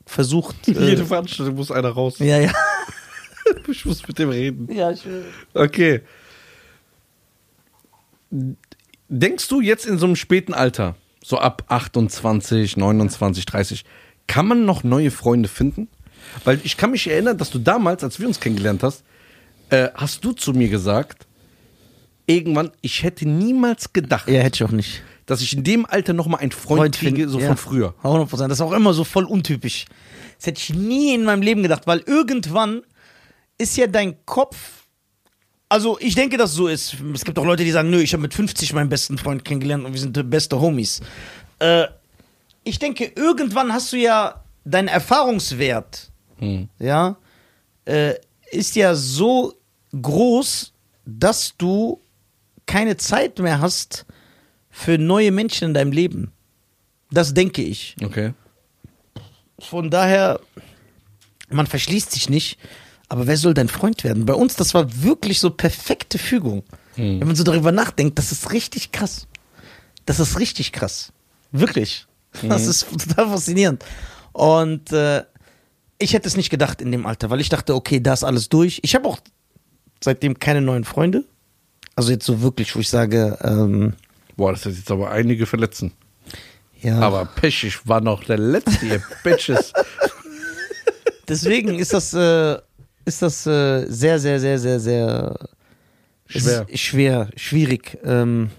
Speaker 2: versucht. Äh,
Speaker 1: Jede Veranstaltung muss einer raus.
Speaker 2: ja, ja.
Speaker 1: Ich muss mit dem reden.
Speaker 2: ja ich,
Speaker 1: Okay. Denkst du jetzt in so einem späten Alter, so ab 28, 29, 30, kann man noch neue Freunde finden? Weil ich kann mich erinnern, dass du damals, als wir uns kennengelernt hast, äh, hast du zu mir gesagt, irgendwann, ich hätte niemals gedacht,
Speaker 2: ja, hätte ich auch nicht.
Speaker 1: dass ich in dem Alter noch mal einen Freund, kriege,
Speaker 2: finden,
Speaker 1: so
Speaker 2: ja.
Speaker 1: von früher.
Speaker 2: 100%. Das ist auch immer so voll untypisch. Das hätte ich nie in meinem Leben gedacht, weil irgendwann ist ja dein Kopf. Also, ich denke, dass es so ist. Es gibt auch Leute, die sagen, nö, ich habe mit 50 meinen besten Freund kennengelernt und wir sind die beste Homies. Äh, ich denke, irgendwann hast du ja deinen Erfahrungswert,
Speaker 1: Hm.
Speaker 2: ja, äh, ist ja so groß, dass du keine Zeit mehr hast für neue Menschen in deinem Leben. Das denke ich.
Speaker 1: Okay.
Speaker 2: Von daher, man verschließt sich nicht, aber wer soll dein Freund werden? Bei uns, das war wirklich so perfekte Fügung. Wenn man so darüber nachdenkt, das ist richtig krass. Das ist richtig krass. Wirklich. Das ist total faszinierend. Und äh, ich hätte es nicht gedacht in dem Alter, weil ich dachte, okay, da ist alles durch. Ich habe auch seitdem keine neuen Freunde. Also jetzt so wirklich, wo ich sage, ähm,
Speaker 1: Boah, das ist jetzt aber einige verletzen.
Speaker 2: ja.
Speaker 1: Aber Pech, ich war noch der Letzte, ihr Bitches.
Speaker 2: Deswegen ist das, äh, ist das äh, sehr, sehr, sehr, sehr, sehr
Speaker 1: Schwer.
Speaker 2: Schwer, schwierig, ähm,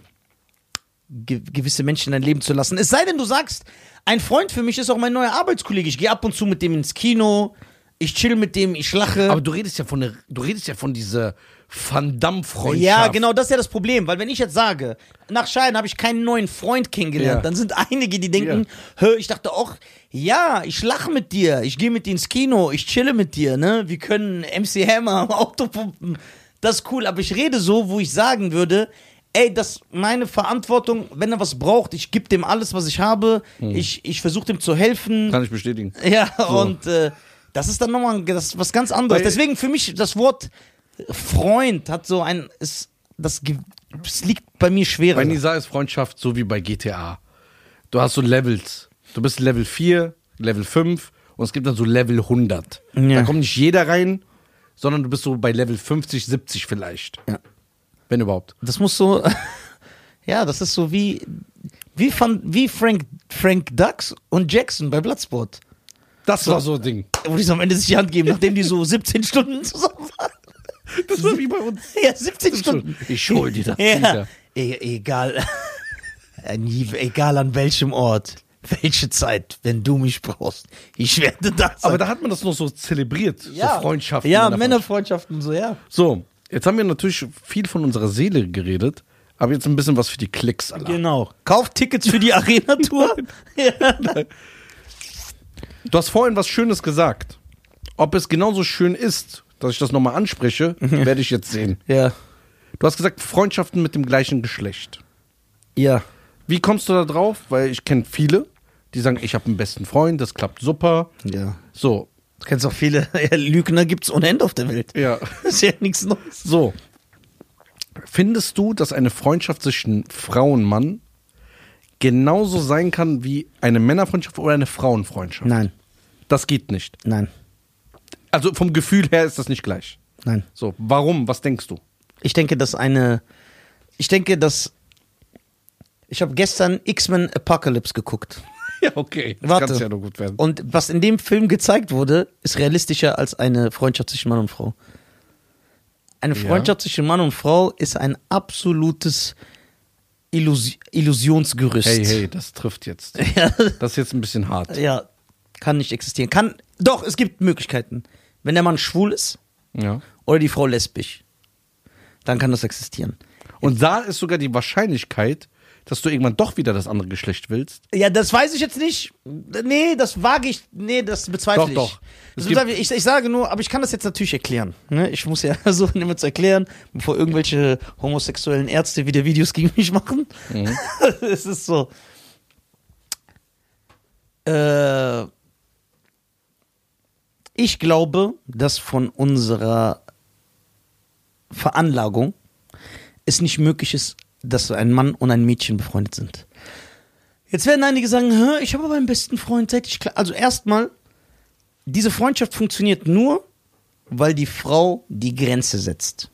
Speaker 2: ge gewisse Menschen in dein Leben zu lassen. Es sei denn, du sagst, ein Freund für mich ist auch mein neuer Arbeitskollege. Ich gehe ab und zu mit dem ins Kino, ich chill mit dem, ich lache.
Speaker 1: Aber du redest ja von der, du redest ja von dieser Van Damme-Freundschaft.
Speaker 2: ja, genau, das ist ja das Problem, weil wenn ich jetzt sage, nach Scheiden habe ich keinen neuen Freund kennengelernt,
Speaker 1: Ja.
Speaker 2: dann sind einige, die denken, hör, ich dachte auch, ja, ich lache mit dir, ich gehe mit dir ins Kino, ich chille mit dir, ne? Wir können MC Hammer am Auto pumpen. Das ist cool, aber ich rede so, wo ich sagen würde, ey, das ist meine Verantwortung, wenn er was braucht, ich gebe dem alles, was ich habe, ich, ich versuche dem zu helfen.
Speaker 1: Kann ich bestätigen.
Speaker 2: Ja, und äh, das ist dann nochmal das was ganz anderes.
Speaker 1: Weil-
Speaker 2: Deswegen für mich das Wort Freund hat so ein, ist, das, es liegt bei mir schwerer.
Speaker 1: Bei Nisa ist Freundschaft so wie bei GTA. Du hast so Levels. Du bist Level 4, Level 5 und es gibt dann so Level 100.
Speaker 2: Ja.
Speaker 1: Da kommt nicht jeder rein, sondern du bist so bei Level 50, 70 vielleicht.
Speaker 2: Ja.
Speaker 1: Wenn überhaupt.
Speaker 2: Das muss so, ja, das ist so wie, wie, Van, wie Frank, Frank Dux und Jackson bei Bloodsport.
Speaker 1: Das war so ein Ding.
Speaker 2: Wo die so am Ende sich die Hand geben, nachdem die so 17 Stunden zusammen waren.
Speaker 1: Das war wie bei uns.
Speaker 2: Ja, 17 Stunden.
Speaker 1: Ich hol dir das
Speaker 2: Ja, e egal, egal an welchem Ort, welche Zeit, wenn du mich brauchst, ich werde da sein.
Speaker 1: Aber da hat man das noch so zelebriert. So Freundschaften.
Speaker 2: Ja,
Speaker 1: Männerfreundschaften.
Speaker 2: Männerfreundschaften, so, ja.
Speaker 1: So, jetzt haben wir natürlich viel von unserer Seele geredet, aber jetzt ein bisschen was für die Klicks. Alter.
Speaker 2: Genau. Kauft Tickets für die Arena-Tour. ja.
Speaker 1: Du hast vorhin was Schönes gesagt. Ob es genauso schön ist, dass ich das nochmal anspreche, werde ich jetzt sehen.
Speaker 2: ja.
Speaker 1: Du hast gesagt, Freundschaften mit dem gleichen Geschlecht.
Speaker 2: Ja.
Speaker 1: Wie kommst du da drauf? Weil ich kenne viele, die sagen, ich habe einen besten Freund, das klappt super.
Speaker 2: Ja.
Speaker 1: So,
Speaker 2: Du kennst auch viele Lügner, gibt's ohne Ende auf der Welt.
Speaker 1: ja.
Speaker 2: Das ist ja nichts Neues.
Speaker 1: So. Findest du, dass eine Freundschaft zwischen Frau und Mann genauso sein kann wie eine Männerfreundschaft oder eine Frauenfreundschaft?
Speaker 2: Nein,
Speaker 1: Das geht nicht.
Speaker 2: nein,
Speaker 1: Also vom Gefühl her ist das nicht gleich.
Speaker 2: nein.
Speaker 1: So, warum? Was denkst du?
Speaker 2: Ich denke, dass eine. Ich denke, dass. Ich habe gestern X-Men Apocalypse geguckt.
Speaker 1: Ja, okay. Das
Speaker 2: Warte.
Speaker 1: kann ja nur gut werden.
Speaker 2: Und was in dem Film gezeigt wurde, ist realistischer als eine Freundschaft zwischen Mann und Frau. Eine
Speaker 1: Ja.
Speaker 2: Freundschaft zwischen Mann und Frau ist ein absolutes Illus Illusionsgerüst.
Speaker 1: Hey, hey, das trifft jetzt.
Speaker 2: Ja,
Speaker 1: Das ist jetzt ein bisschen hart.
Speaker 2: ja, kann nicht existieren. Kann, doch, es gibt Möglichkeiten. Wenn der Mann schwul ist
Speaker 1: Ja.
Speaker 2: oder die Frau lesbisch, dann kann das existieren.
Speaker 1: Und da ist sogar die Wahrscheinlichkeit, dass du irgendwann doch wieder das andere Geschlecht willst?
Speaker 2: Ja, das weiß ich jetzt nicht. Nee, das wage ich. Nee, das bezweifle
Speaker 1: Doch,
Speaker 2: ich.
Speaker 1: doch.
Speaker 2: Das bezweifle ich. ich. Ich sage nur, aber ich kann das jetzt natürlich erklären. Ne? Ich muss ja versuchen, immer zu erklären, bevor irgendwelche homosexuellen Ärzte wieder Videos gegen mich machen.
Speaker 1: Mhm.
Speaker 2: es ist so. Äh, ich glaube, dass von unserer Veranlagung es nicht möglich ist, dass ein Mann und ein Mädchen befreundet sind. Jetzt werden einige sagen, Hä, ich habe aber einen besten Freund, seit ich klar. Also erstmal, diese Freundschaft funktioniert nur, weil die Frau die Grenze setzt.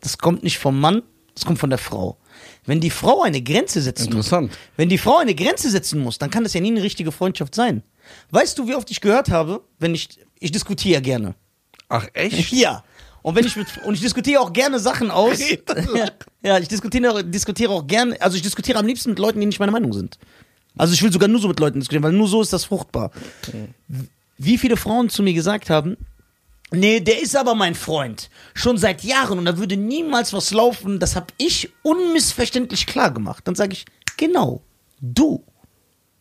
Speaker 2: Das kommt nicht vom Mann, das kommt von der Frau. Wenn die Frau eine Grenze setzen muss, wenn die Frau eine Grenze setzen muss, dann kann das ja nie eine richtige Freundschaft sein. Weißt du, wie oft ich gehört habe, wenn ich, ich diskutiere ja gerne.
Speaker 1: Ach, echt?
Speaker 2: Ja. Und wenn ich mit, und ich diskutiere auch gerne Sachen aus. Ja, ja, ich diskutiere, diskutiere auch gerne, also ich diskutiere am liebsten mit Leuten, die nicht meiner Meinung sind. Also ich will sogar nur so mit Leuten diskutieren, weil nur so ist das fruchtbar. Wie viele Frauen zu mir gesagt haben, nee, der ist aber mein Freund. Schon seit Jahren und da würde niemals was laufen, das habe ich unmissverständlich klar gemacht. Dann sage ich, genau, du.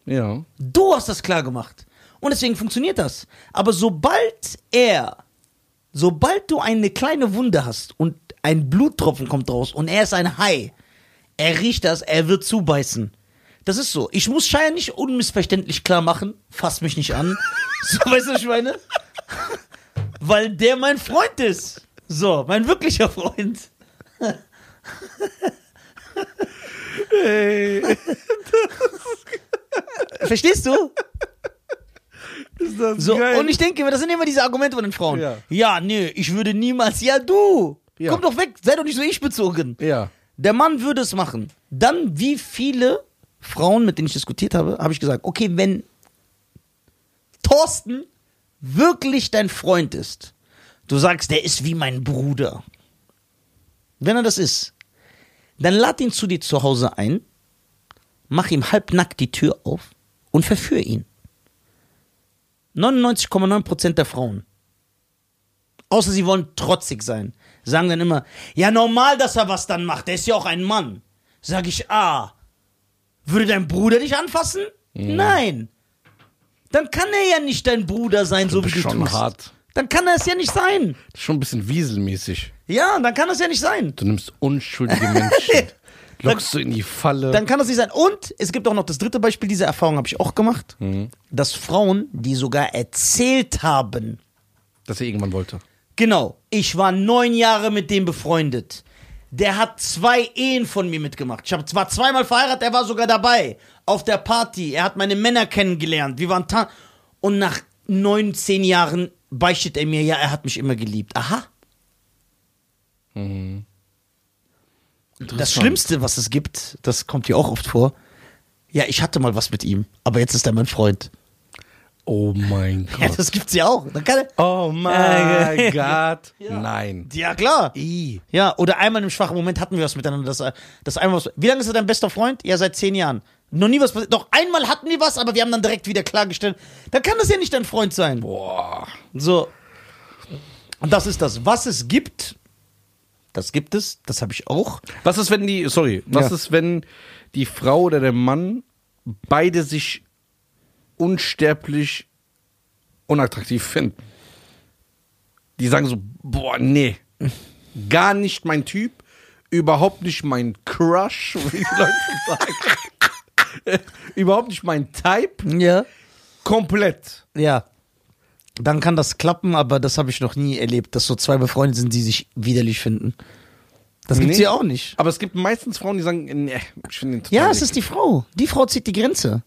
Speaker 1: Ja.
Speaker 2: Du hast das klar gemacht. Und deswegen funktioniert das. Aber sobald er, sobald du eine kleine Wunde hast und ein Bluttropfen kommt raus und er ist ein Hai, er riecht das, er wird zubeißen. Das ist so. Ich muss Shia nicht unmissverständlich klar machen, fass mich nicht an. So, weißt du, was ich meine? Weil der mein Freund ist. So, mein wirklicher Freund.
Speaker 1: Hey.
Speaker 2: Verstehst du?
Speaker 1: Ist das
Speaker 2: So,
Speaker 1: geil?
Speaker 2: und ich denke mir, das sind immer diese Argumente von den Frauen.
Speaker 1: Ja.
Speaker 2: Ja, nee, ich würde niemals. Ja, du!
Speaker 1: Ja.
Speaker 2: Komm doch weg, sei doch nicht so ich bezogen.
Speaker 1: ja.
Speaker 2: Der Mann würde es machen. Dann, wie viele Frauen, mit denen ich diskutiert habe, habe ich gesagt, okay, wenn Thorsten wirklich dein Freund ist, du sagst, der ist wie mein Bruder. Wenn er das ist, dann lad ihn zu dir zu Hause ein, mach ihm halbnackt die Tür auf und verführ ihn. 99,9% der Frauen, außer sie wollen trotzig sein, sagen dann immer, ja normal, dass er was dann macht, der ist ja auch ein Mann. Sag ich, ah, würde dein Bruder dich anfassen? Nein. Dann kann er ja nicht dein Bruder sein, so wie du
Speaker 1: schon
Speaker 2: tust.
Speaker 1: hart.
Speaker 2: Dann kann er es ja nicht sein.
Speaker 1: Das ist schon ein bisschen wieselmäßig.
Speaker 2: Ja, dann kann es ja nicht sein.
Speaker 1: Du nimmst unschuldige Menschen, lockst du in die Falle.
Speaker 2: Dann kann das nicht sein. Und es gibt auch noch das dritte Beispiel, diese Erfahrung habe ich auch gemacht, dass Frauen, die sogar erzählt haben,
Speaker 1: dass er irgendwann wollte.
Speaker 2: genau, ich war neun Jahre mit dem befreundet. Der hat zwei Ehen von mir mitgemacht. Ich hab, war zweimal verheiratet, er war sogar dabei. Auf der Party. Er hat meine Männer kennengelernt. Wir waren ta Und nach neun, zehn Jahren beichtet er mir, ja, er hat mich immer geliebt. Aha. Das. Schlimmste, was es gibt, das kommt hier auch oft vor. Ja, ich hatte mal was mit ihm, aber jetzt ist er mein Freund.
Speaker 1: Oh mein
Speaker 2: Ja,
Speaker 1: Gott.
Speaker 2: das gibt's ja auch.
Speaker 1: Oh mein
Speaker 2: Äh,
Speaker 1: Gott.
Speaker 2: Ja.
Speaker 1: Nein.
Speaker 2: ja, klar.
Speaker 1: I.
Speaker 2: Ja, oder einmal im schwachen Moment hatten wir was miteinander. Das, das einmal was, wie lange ist er dein bester Freund? Ja, seit zehn Jahren. Noch nie was passiert. Doch einmal hatten wir was, aber wir haben dann direkt wieder klargestellt. Dann kann das ja nicht dein Freund sein.
Speaker 1: Boah.
Speaker 2: So. Und das ist das. Was es gibt, das gibt es, das habe ich auch.
Speaker 1: Was ist, wenn die, sorry, was
Speaker 2: Ja.
Speaker 1: ist, wenn die Frau oder der Mann beide sich unsterblich unattraktiv finden? Die sagen so, boah, nee, gar nicht mein Typ, überhaupt nicht mein Crush, wie die Leute sagen. überhaupt nicht mein Type,
Speaker 2: Ja.
Speaker 1: komplett.
Speaker 2: Ja. Dann kann das klappen, aber das habe ich noch nie erlebt, dass so zwei befreundet sind, die sich widerlich finden. Das gibt's
Speaker 1: Nee.
Speaker 2: ja auch nicht.
Speaker 1: Aber es gibt meistens Frauen, die sagen, nee, ich finde den total
Speaker 2: Ja, es ist die Frau. Die Frau zieht die Grenze.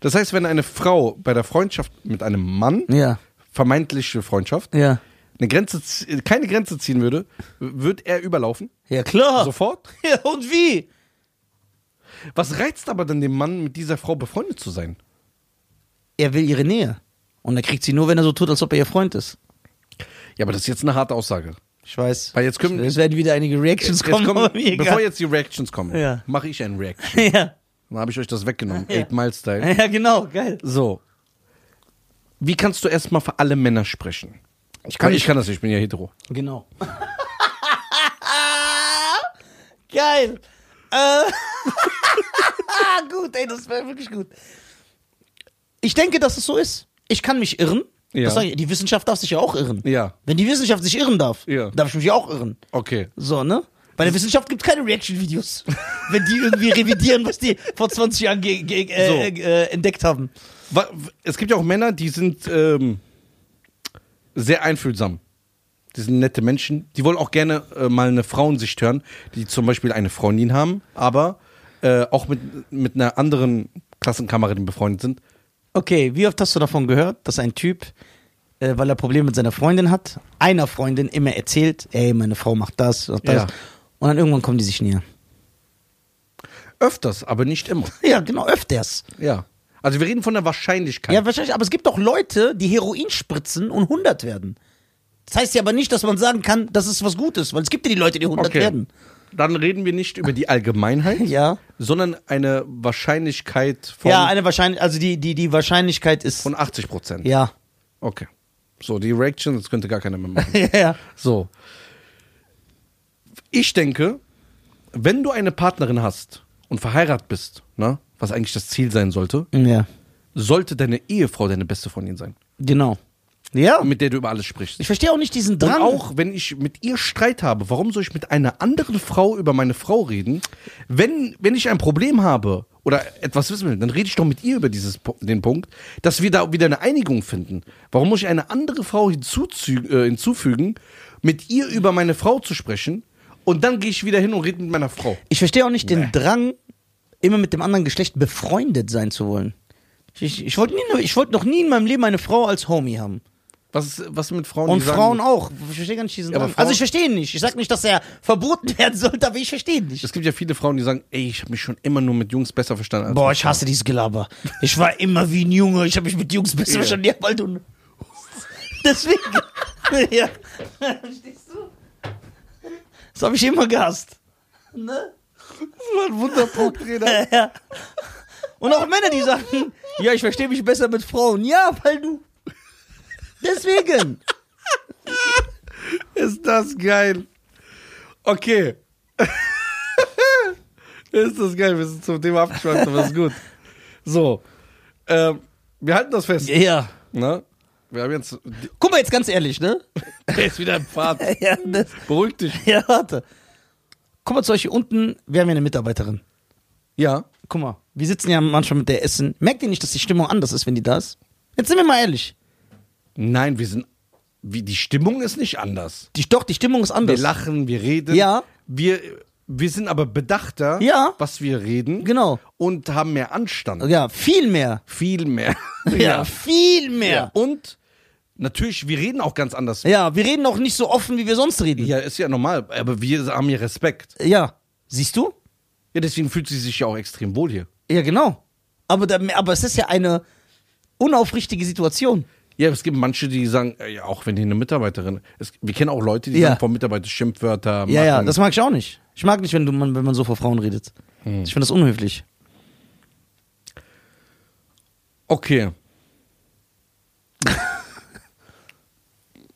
Speaker 1: Das heißt, wenn eine Frau bei der Freundschaft mit einem Mann,
Speaker 2: Ja.
Speaker 1: vermeintliche Freundschaft,
Speaker 2: Ja.
Speaker 1: eine Grenze, keine Grenze ziehen würde, wird er überlaufen?
Speaker 2: Ja, klar.
Speaker 1: Sofort?
Speaker 2: Ja, und wie?
Speaker 1: Was reizt aber dann den Mann, mit dieser Frau befreundet zu sein?
Speaker 2: Er will ihre Nähe. Und er kriegt sie nur, wenn er so tut, als ob er ihr Freund ist.
Speaker 1: Ja, aber das ist jetzt eine harte Aussage.
Speaker 2: Ich weiß.
Speaker 1: Weil jetzt können-
Speaker 2: es werden wieder einige Reactions
Speaker 1: Jetzt
Speaker 2: kommen.
Speaker 1: kommen,
Speaker 2: aber mir
Speaker 1: bevor
Speaker 2: egal.
Speaker 1: jetzt die Reactions kommen,
Speaker 2: Ja.
Speaker 1: mache ich ein Reaction.
Speaker 2: ja.
Speaker 1: Dann habe ich euch das weggenommen.
Speaker 2: Ja.
Speaker 1: Eight Mile Style.
Speaker 2: ja, genau, geil.
Speaker 1: So. Wie kannst du erstmal für alle Männer sprechen? Ich kann, ich kann das nicht, ich bin ja hetero.
Speaker 2: Genau. geil. Ah, gut, ey, das wäre wirklich gut. Ich denke, dass es so ist. Ich kann mich irren.
Speaker 1: Ja.
Speaker 2: Das sag ich, die Wissenschaft darf sich ja auch irren.
Speaker 1: Ja.
Speaker 2: Wenn die Wissenschaft sich irren darf,
Speaker 1: Ja.
Speaker 2: darf ich mich ja auch irren.
Speaker 1: Okay.
Speaker 2: So, ne? Bei der Wissenschaft gibt es keine Reaction-Videos. wenn die irgendwie revidieren, was die vor 20 Jahren ge ge äh,
Speaker 1: So.
Speaker 2: äh, entdeckt haben.
Speaker 1: Wa- Es gibt ja auch Männer, die sind ähm, sehr einfühlsam. Die sind nette Menschen. Die wollen auch gerne äh, mal eine Frauensicht hören, die zum Beispiel eine Freundin haben, aber äh, auch mit, mit einer anderen Klassenkameradin befreundet sind.
Speaker 2: Okay, wie oft hast du davon gehört, dass ein Typ, äh, weil er Probleme mit seiner Freundin hat, einer Freundin immer erzählt, ey, meine Frau macht das und das.
Speaker 1: Ja.
Speaker 2: Und dann irgendwann kommen die sich näher.
Speaker 1: Öfters, aber nicht immer.
Speaker 2: Ja, genau, öfters.
Speaker 1: Ja. Also wir reden von der Wahrscheinlichkeit.
Speaker 2: Ja, wahrscheinlich, aber es gibt auch Leute, die Heroin spritzen und 100 werden. Das heißt ja aber nicht, dass man sagen kann, das ist was Gutes, weil es gibt ja die Leute, die 100
Speaker 1: okay.
Speaker 2: werden.
Speaker 1: Dann reden wir nicht über die Allgemeinheit,
Speaker 2: Ja.
Speaker 1: sondern eine Wahrscheinlichkeit von,
Speaker 2: Ja, eine Wahrscheinlich, also die, die, die Wahrscheinlichkeit ist.
Speaker 1: von 80 Prozent.
Speaker 2: ja.
Speaker 1: Okay. So, die Reaction, das könnte gar keiner mehr machen.
Speaker 2: ja, ja.
Speaker 1: So. Ich denke, wenn du eine Partnerin hast und verheiratet bist, ne, was eigentlich das Ziel sein sollte,
Speaker 2: Ja.
Speaker 1: sollte deine Ehefrau deine beste Freundin sein,
Speaker 2: Genau. Ja.
Speaker 1: mit der du über alles sprichst.
Speaker 2: Ich verstehe auch nicht diesen
Speaker 1: Und
Speaker 2: Drang.
Speaker 1: auch wenn ich mit ihr Streit habe, warum soll ich mit einer anderen Frau über meine Frau reden? Wenn, wenn ich ein Problem habe oder etwas wissen will, dann rede ich doch mit ihr über dieses, den Punkt, dass wir da wieder eine Einigung finden. Warum muss ich eine andere Frau äh, hinzufügen, mit ihr über meine Frau zu sprechen und dann gehe ich wieder hin und rede mit meiner Frau?
Speaker 2: Ich verstehe auch nicht den Drang, immer mit dem anderen Geschlecht befreundet sein zu wollen. Ich, ich, wollte wollte noch nie in meinem Leben eine Frau als Homie haben.
Speaker 1: Was, was mit Frauen?
Speaker 2: Und
Speaker 1: die sagen-
Speaker 2: Frauen auch. Ich verstehe gar nicht diesen
Speaker 1: Ja. Frauen-
Speaker 2: Also ich verstehe ihn nicht. Ich sag nicht, dass er verboten werden sollte, aber ich verstehe ihn nicht.
Speaker 1: Es gibt ja viele Frauen, die sagen, ey, ich habe mich schon immer nur mit Jungs besser verstanden. Als
Speaker 2: Boah, ich hasse dieses Gelaber. Ich war immer wie ein Junge. Ich habe mich mit Jungs besser verstanden. Ja, weil du... Deswegen... ja. Verstehst du? Das habe ich immer gehasst. Ne?
Speaker 1: Das war ein Wunderpunkt, Reda.
Speaker 2: Ja. Und auch Männer, die sagen, ja, ich verstehe mich besser mit Frauen. Ja, weil du. Deswegen.
Speaker 1: Ist das geil. Okay. ist das geil. Wir sind zum Thema abgeschweift, aber ist gut. So. Ähm, wir halten das fest.
Speaker 2: Ja.
Speaker 1: Ne? Wir haben jetzt.
Speaker 2: Guck mal jetzt ganz ehrlich, ne?
Speaker 1: Er ist wieder im Pfad.
Speaker 2: Ja,
Speaker 1: Beruhig dich.
Speaker 2: ja warte. Guck mal zu euch hier unten, wir haben ja eine Mitarbeiterin.
Speaker 1: Ja.
Speaker 2: Guck mal, wir sitzen ja manchmal mit der Essen. Merkt ihr nicht, dass die Stimmung anders ist, wenn die da ist? Jetzt sind wir mal ehrlich.
Speaker 1: Nein, wir sind. Wie, die Stimmung ist nicht anders.
Speaker 2: Die, doch, die Stimmung ist
Speaker 1: Wir
Speaker 2: anders.
Speaker 1: lachen, wir reden.
Speaker 2: Ja.
Speaker 1: Wir, wir sind aber bedachter,
Speaker 2: Ja.
Speaker 1: was wir reden.
Speaker 2: Genau.
Speaker 1: Und haben mehr Anstand.
Speaker 2: Ja, viel mehr.
Speaker 1: Viel mehr.
Speaker 2: Ja, viel mehr.
Speaker 1: Und natürlich, wir reden auch ganz anders.
Speaker 2: Ja, wir reden auch nicht so offen, wie wir sonst reden.
Speaker 1: Ja, ist ja normal, aber wir haben hier Respekt.
Speaker 2: Ja. Siehst du?
Speaker 1: Ja, deswegen fühlt sie sich ja auch extrem wohl hier.
Speaker 2: Ja, genau. Aber, da, aber es ist ja eine unaufrichtige Situation.
Speaker 1: Ja, es gibt manche, die sagen, äh, ja, auch wenn die eine Mitarbeiterin, es, wir kennen auch Leute, die
Speaker 2: Ja.
Speaker 1: sagen vom Mitarbeiter Schimpfwörter machen.
Speaker 2: Ja, ja, das mag ich auch nicht. Ich mag nicht, wenn, du, man, wenn man so vor Frauen redet.
Speaker 1: Hm.
Speaker 2: Ich finde das unhöflich.
Speaker 1: okay.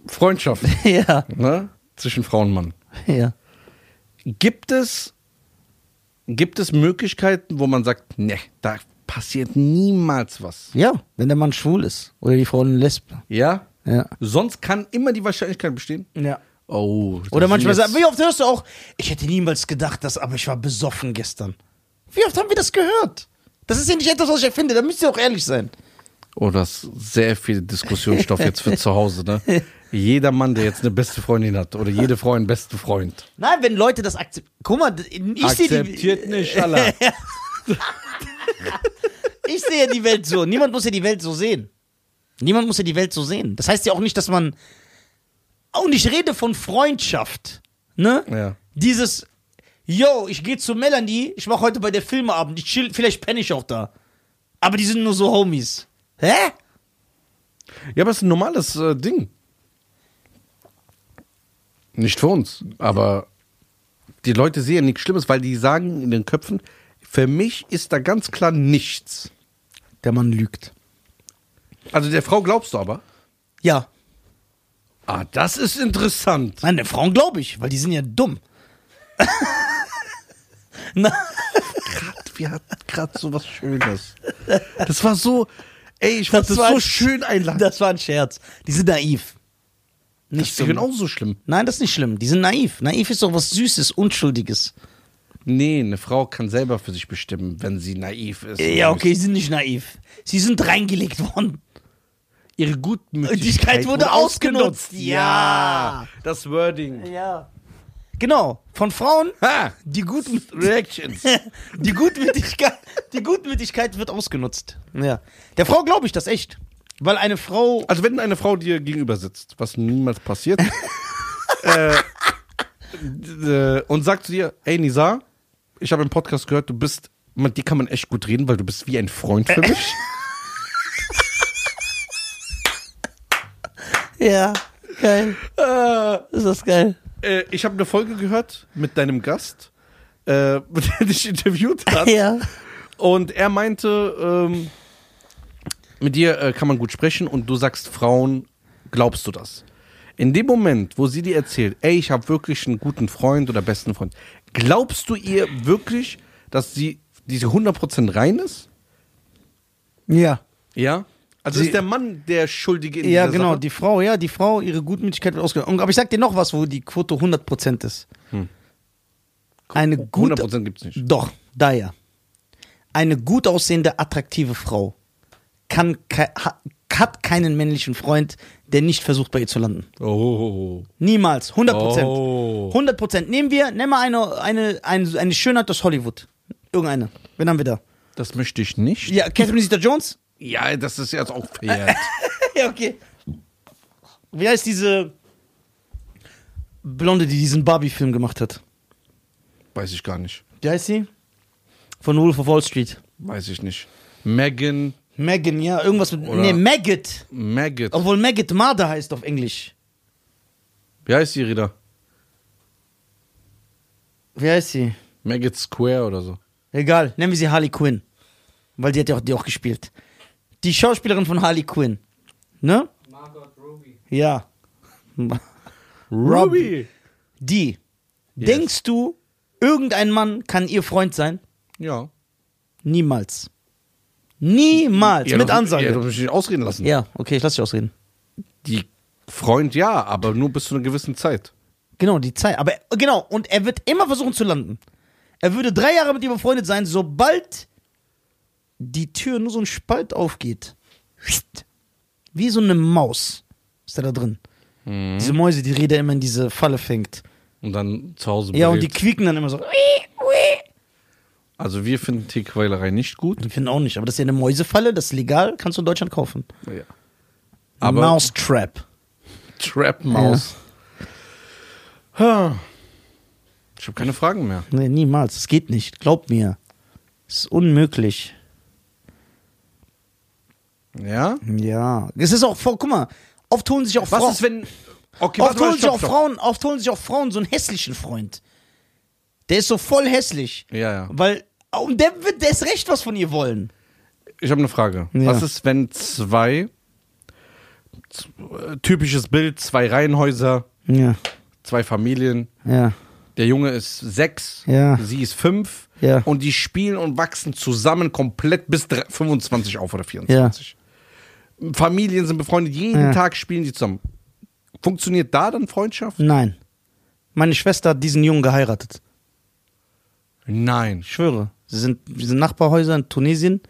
Speaker 1: Freundschaft,
Speaker 2: ja,
Speaker 1: ne? Zwischen Frau und Mann.
Speaker 2: ja.
Speaker 1: Gibt es, gibt es Möglichkeiten, wo man sagt, ne, da passiert niemals was?
Speaker 2: Ja, wenn der Mann schwul ist. Oder die Frau eine Lesbe.
Speaker 1: Ja?
Speaker 2: Ja.
Speaker 1: Sonst kann immer die Wahrscheinlichkeit bestehen?
Speaker 2: Ja.
Speaker 1: Oh.
Speaker 2: Oder manchmal sagt, wie oft hörst du auch, ich hätte niemals gedacht, dass, aber ich war besoffen gestern. Wie oft haben wir das gehört? Das ist ja nicht etwas, was ich erfinde, da müsst ihr auch ehrlich sein.
Speaker 1: Oh, das ist sehr viel Diskussionsstoff jetzt für zu Hause, ne? Jeder Mann, der jetzt eine beste Freundin hat oder jede Frau einen besten Freund.
Speaker 2: Nein, wenn Leute das akzeptieren. Guck mal, ich sehe die.
Speaker 1: Akzeptiert nicht, Allah.
Speaker 2: Ich sehe die Welt so. Niemand muss ja die Welt so sehen. Niemand muss ja die Welt so sehen. Das heißt ja auch nicht, dass man. Und ich rede von Freundschaft. Ne?
Speaker 1: Ja.
Speaker 2: Dieses, yo, ich gehe zu Melanie, ich mache heute bei der Filmeabend, ich chill, vielleicht penne ich auch da. Aber die sind nur so Homies. Hä?
Speaker 1: Ja, aber es ist ein normales äh, Ding. Nicht für uns, aber die Leute sehen nichts Schlimmes, weil die sagen in den Köpfen, für mich ist da ganz klar nichts.
Speaker 2: Der Mann lügt.
Speaker 1: Also der Frau glaubst du aber?
Speaker 2: Ja.
Speaker 1: Ah, das ist interessant.
Speaker 2: Nein, der Frauen glaube ich, weil die sind ja dumm. Na,
Speaker 1: Grad, wir hatten gerade so was Schönes. Das war so, ey, ich fand
Speaker 2: Das
Speaker 1: das, so
Speaker 2: ein-
Speaker 1: schön einladen.
Speaker 2: das war ein Scherz. Die sind naiv.
Speaker 1: Das
Speaker 2: Nicht
Speaker 1: ist
Speaker 2: so.
Speaker 1: genauso schlimm.
Speaker 2: Nein, das ist nicht schlimm. Die sind naiv. Naiv ist doch was Süßes, Unschuldiges.
Speaker 1: Nee, eine Frau kann selber für sich bestimmen, wenn sie naiv ist.
Speaker 2: Ja, okay, sie sind nicht naiv. Sie sind reingelegt worden.
Speaker 1: Ihre Gutmütigkeit
Speaker 2: wurde ausgenutzt.
Speaker 1: Ja. Das Wording.
Speaker 2: Ja. Genau. Von Frauen,
Speaker 1: Ha!
Speaker 2: die, Gutmü
Speaker 1: Reactions.
Speaker 2: die, Gutmütigkeit, die Gutmütigkeit wird ausgenutzt. Ja. Der Frau glaube ich das echt. Weil eine Frau.
Speaker 1: Also wenn eine Frau dir gegenüber sitzt, was niemals passiert, äh, äh, und sagt zu dir, ey Nisa, ich habe im Podcast gehört, du bist, mit dir kann man echt gut reden, weil du bist wie ein Freund für mich.
Speaker 2: Ja, geil. ist das geil.
Speaker 1: äh, ich habe eine Folge gehört mit deinem Gast, äh, mit der dich interviewt hat.
Speaker 2: Ja.
Speaker 1: Und er meinte, ähm, mit dir äh, kann man gut sprechen und du sagst Frauen, glaubst du das? In dem Moment, wo sie dir erzählt, ey, ich habe wirklich einen guten Freund oder besten Freund, glaubst du ihr wirklich, dass sie diese 100% rein ist?
Speaker 2: Ja.
Speaker 1: Ja. Also
Speaker 2: Sie-
Speaker 1: ist der Mann der Schuldige in
Speaker 2: Ja,
Speaker 1: dieser
Speaker 2: genau.
Speaker 1: Sache?
Speaker 2: Die Frau, ja, die Frau, ihre Gutmütigkeit wird ausgenutzt. Aber ich sag dir noch was, wo die Quote 100% ist. Eine gute.
Speaker 1: 100% gibt's nicht.
Speaker 2: Doch, da ja. Eine gut aussehende, attraktive Frau kann, hat keinen männlichen Freund, der nicht versucht, bei ihr zu landen.
Speaker 1: Oh.
Speaker 2: Niemals. 100 Prozent.
Speaker 1: Oh.
Speaker 2: 100 Prozent. Nehmen wir, nehmen wir eine, eine, eine, eine Schönheit aus Hollywood. Irgendeine. Wen haben wir da?
Speaker 1: Das möchte ich nicht.
Speaker 2: Ja, Catherine Zeta-Jones?
Speaker 1: Ja, das ist jetzt auch verjährt.
Speaker 2: ja, okay. Wie heißt diese Blonde, die diesen Barbie-Film gemacht hat?
Speaker 1: Weiß ich gar nicht.
Speaker 2: Wie heißt sie? Von Wolf of Wall Street.
Speaker 1: Weiß ich nicht. Megan
Speaker 2: Megan, ja, irgendwas mit.
Speaker 1: Oder-
Speaker 2: Nee, Maggot.
Speaker 1: Maggot.
Speaker 2: Obwohl Maggot Marder heißt auf Englisch.
Speaker 1: Wie heißt die, Rita?
Speaker 2: Wie heißt sie?
Speaker 1: Maggot Square oder so.
Speaker 2: Egal, nennen wir sie Harley Quinn. Weil die hat ja auch, die auch gespielt. Die Schauspielerin von Harley Quinn. Ne?
Speaker 3: Margot Robbie.
Speaker 2: Ja.
Speaker 1: Ruby.
Speaker 2: Die.
Speaker 1: Yes.
Speaker 2: Denkst du, irgendein Mann kann ihr Freund sein?
Speaker 1: Ja.
Speaker 2: Niemals. Niemals.
Speaker 1: Ja,
Speaker 2: mit
Speaker 1: doch-
Speaker 2: Ansage.
Speaker 1: Ja,
Speaker 2: Ja,
Speaker 1: du musst dich ausreden lassen.
Speaker 2: okay, ich lass dich ausreden.
Speaker 1: Die Freund ja, aber nur bis zu einer gewissen Zeit.
Speaker 2: Genau, die Zeit. Aber genau, und er wird immer versuchen zu landen. Er würde drei Jahre mit ihr befreundet sein, sobald die Tür nur so ein Spalt aufgeht. Wie so eine Maus ist er da drin.
Speaker 1: Mhm.
Speaker 2: Diese Mäuse, die Räder immer in diese Falle fängt.
Speaker 1: Und dann zu Hause
Speaker 2: Ja, und die quieken dann immer so.
Speaker 1: Also wir finden Tierquälerei nicht gut.
Speaker 2: Die finden auch nicht, aber das ist ja eine Mäusefalle, das ist legal, kannst du in Deutschland kaufen.
Speaker 1: Ja. Aber
Speaker 2: Mousetrap.
Speaker 1: Trap Maus. Ha. Ich habe keine Fragen mehr.
Speaker 2: Nee, niemals. Das geht nicht. Glaub mir. Das ist unmöglich.
Speaker 1: Ja?
Speaker 2: Ja. Es ist auch, guck mal, oft holen sich auch
Speaker 1: Was
Speaker 2: Frauen.
Speaker 1: ist, wenn. Okay,
Speaker 2: Oft holen, sich auch. Frauen, oft holen sich auch Frauen so einen hässlichen Freund. Der ist so voll hässlich.
Speaker 1: Ja, ja.
Speaker 2: Weil, und der wird, der ist recht was von ihr wollen.
Speaker 1: Ich habe eine Frage.
Speaker 2: Ja.
Speaker 1: Was ist, wenn zwei. äh, Typisches Bild: zwei Reihenhäuser,
Speaker 2: Ja,
Speaker 1: zwei Familien.
Speaker 2: ja.
Speaker 1: Der Junge ist sechs,
Speaker 2: Ja.
Speaker 1: sie ist fünf.
Speaker 2: Ja.
Speaker 1: Und die spielen und wachsen zusammen komplett bis drei- 25 auf oder 24. Familien sind befreundet, jeden
Speaker 2: Ja.
Speaker 1: Tag spielen die zusammen. Funktioniert da dann Freundschaft?
Speaker 2: Nein. Meine Schwester hat diesen Jungen geheiratet.
Speaker 1: Nein.
Speaker 2: Ich schwöre. Sie sind, wir sind Nachbarhäuser in Tunesien.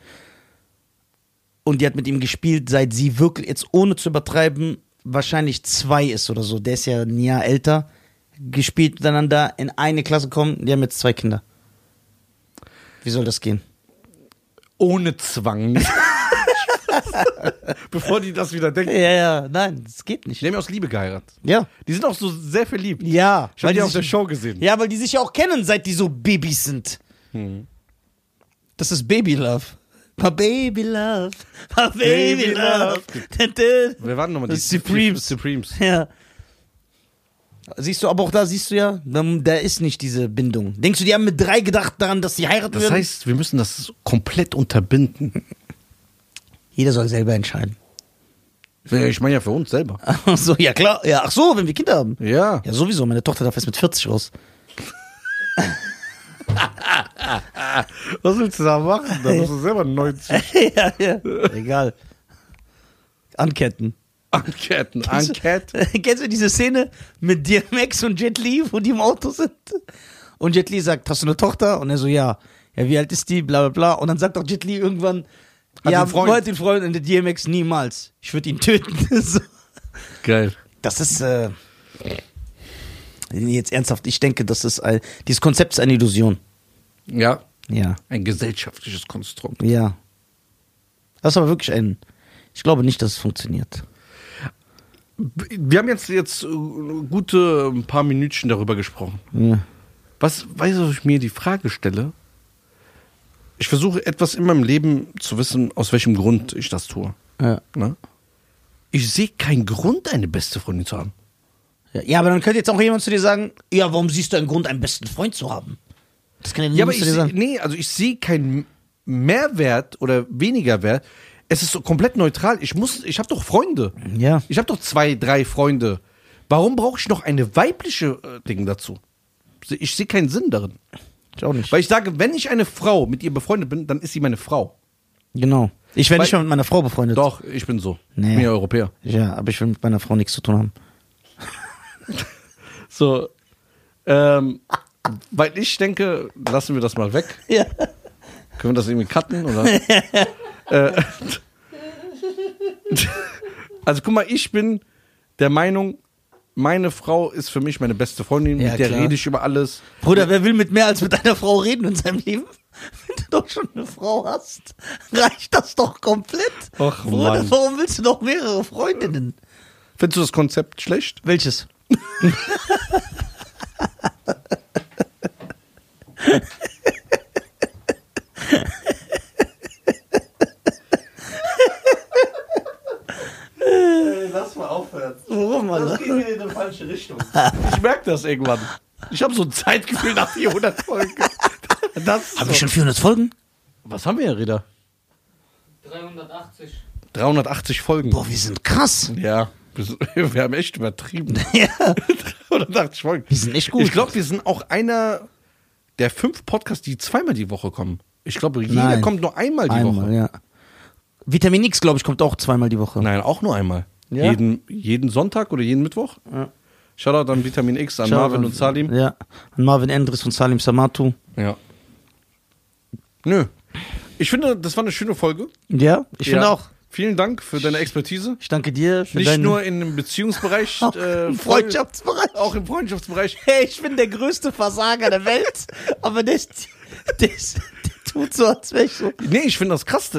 Speaker 2: Und die hat mit ihm gespielt, seit sie wirklich, jetzt ohne zu übertreiben, wahrscheinlich zwei ist oder so. Der ist ja ein Jahr älter. Gespielt miteinander, in eine Klasse kommen. Die haben jetzt zwei Kinder. Wie soll das gehen?
Speaker 1: Ohne Zwang. Bevor die das wieder denken.
Speaker 2: Ja, ja, nein, das geht nicht.
Speaker 1: Die haben ja aus Liebe geheiratet.
Speaker 2: Ja.
Speaker 1: Die sind auch so sehr verliebt.
Speaker 2: Ja.
Speaker 1: Ich habe die
Speaker 2: die
Speaker 1: auf der Show gesehen.
Speaker 2: Ja, weil die sich ja auch kennen, seit die so Babys sind. Das ist Baby Love. My Baby Love. My Baby
Speaker 1: Baby
Speaker 2: Love.
Speaker 1: Wer waren nochmal die?
Speaker 2: Das Supremes.
Speaker 1: Supremes.
Speaker 2: Ja. Siehst du, aber auch da siehst du ja, da, ist nicht diese Bindung. Denkst du, die haben mit drei gedacht daran, dass sie heiraten
Speaker 1: Das
Speaker 2: würden?
Speaker 1: heißt, wir müssen das komplett unterbinden.
Speaker 2: Jeder soll selber entscheiden.
Speaker 1: Ich meine ja für uns selber.
Speaker 2: Ach so, ja klar. Ja, ach so, wenn wir Kinder haben.
Speaker 1: Ja.
Speaker 2: Ja, sowieso. Meine Tochter darf erst mit 40 raus.
Speaker 1: Was willst du da machen? Da musst du selber 90
Speaker 2: ja, ja. Egal. Anketten.
Speaker 1: Anketten.
Speaker 2: Kennst du-
Speaker 1: Anket.
Speaker 2: Kennst du diese Szene mit DMX und Jet Li, wo die im Auto sind? Und Jet Li sagt, hast du eine Tochter? Und er so, ja. Ja, wie alt ist die? Bla bla bla. Und dann sagt auch Jet Li irgendwann,
Speaker 1: Hat
Speaker 2: ja,
Speaker 1: Freund.
Speaker 2: wollte den Freund und der DMX niemals. Ich würde ihn töten. so.
Speaker 1: Geil.
Speaker 2: Das ist, äh, jetzt ernsthaft, ich denke, das ist, ein, dieses Konzept ist eine Illusion.
Speaker 1: Ja.
Speaker 2: Ja.
Speaker 1: Ein gesellschaftliches Konstrukt.
Speaker 2: Ja. Das ist aber wirklich ein, ich glaube nicht, dass es funktioniert.
Speaker 1: Wir haben jetzt, jetzt äh, gute ein paar Minütchen darüber gesprochen.
Speaker 2: Ja.
Speaker 1: Was, weißt du, was ich mir die Frage stelle? Ich versuche etwas in meinem Leben zu wissen, aus welchem Grund ich das tue.
Speaker 2: Ja.
Speaker 1: Ne? Ich sehe keinen Grund, eine beste Freundin zu haben.
Speaker 2: Ja, aber dann könnte jetzt auch jemand zu dir sagen, ja, warum siehst du einen Grund, einen besten Freund zu haben? Das kann ja
Speaker 1: Ja, aber
Speaker 2: niemand
Speaker 1: ich
Speaker 2: zu dir
Speaker 1: seh,
Speaker 2: sagen.
Speaker 1: nee, also ich sehe keinen Mehrwert oder weniger Wert. Es ist so komplett neutral. Ich muss, ich habe doch Freunde.
Speaker 2: Ja.
Speaker 1: Ich habe doch zwei, drei Freunde. Warum brauche ich noch eine weibliche äh, Ding dazu? Ich sehe keinen Sinn darin.
Speaker 2: Ich auch nicht.
Speaker 1: Weil ich sage, wenn ich eine Frau mit ihr befreundet bin, dann ist sie meine Frau.
Speaker 2: genau. Ich wäre
Speaker 1: Weil-
Speaker 2: nicht mal mit meiner Frau befreundet.
Speaker 1: Doch, ich bin so.
Speaker 2: Nee.
Speaker 1: Ich bin ja Europäer.
Speaker 2: Ja, aber ich will mit meiner Frau nichts zu tun haben.
Speaker 1: So, ähm, weil ich denke, lassen wir das mal weg.
Speaker 2: Ja.
Speaker 1: Können wir das irgendwie cutten? Oder? äh, also guck mal, ich bin der Meinung, meine Frau ist für mich meine beste Freundin,
Speaker 2: Ja,
Speaker 1: mit der
Speaker 2: klar.
Speaker 1: rede ich über alles.
Speaker 2: Bruder, wer will mit mehr als mit einer Frau reden in seinem Leben? Wenn du doch schon eine Frau hast, reicht das doch komplett.
Speaker 1: Ach,
Speaker 2: Bruder,
Speaker 1: Mann.
Speaker 2: warum willst du noch mehrere Freundinnen?
Speaker 1: Findest du das Konzept schlecht?
Speaker 2: Welches?
Speaker 1: Lass mal aufhören.
Speaker 2: Warum, Alter?
Speaker 1: geht in eine falsche Richtung. Ich merke das irgendwann. Ich habe so ein Zeitgefühl nach 400 Folgen.
Speaker 2: Haben
Speaker 1: so.
Speaker 2: wir schon 400 Folgen?
Speaker 1: Was haben wir, Herr Rieder?
Speaker 3: 380.
Speaker 1: 380 Folgen.
Speaker 2: Boah, wir sind krass.
Speaker 1: Ja, wir wir haben echt übertrieben.
Speaker 2: Ja.
Speaker 1: 380 Folgen.
Speaker 2: Wir sind echt gut.
Speaker 1: Ich glaube, wir sind auch einer der fünf Podcasts, die zweimal die Woche kommen. Ich glaube, jeder
Speaker 2: Nein.
Speaker 1: kommt nur einmal die
Speaker 2: Einmal,
Speaker 1: Woche.
Speaker 2: ja. Vitamin X, glaube ich, kommt auch zweimal die Woche.
Speaker 1: Nein, auch nur einmal.
Speaker 2: Ja?
Speaker 1: Jeden, jeden Sonntag oder jeden Mittwoch.
Speaker 2: Ja.
Speaker 1: Shoutout an Vitamin X, an
Speaker 2: Ciao,
Speaker 1: Marvin und Salim.
Speaker 2: Ja. An Marvin Endres und Salim Samatu.
Speaker 1: Ja. Nö. Ich finde, das war eine schöne Folge.
Speaker 2: Ja, ich finde
Speaker 1: Ja.
Speaker 2: auch.
Speaker 1: Vielen Dank für deine Expertise.
Speaker 2: Ich danke dir für
Speaker 1: Nicht
Speaker 2: deine
Speaker 1: nur in dem Beziehungsbereich,
Speaker 2: Auch
Speaker 1: äh,
Speaker 2: im Freundschaftsbereich.
Speaker 1: auch im Freundschaftsbereich.
Speaker 2: Hey, ich bin der größte Versager der Welt, aber der, ist, der tut so, als wäre ich so.
Speaker 1: Nee, ich finde das krass.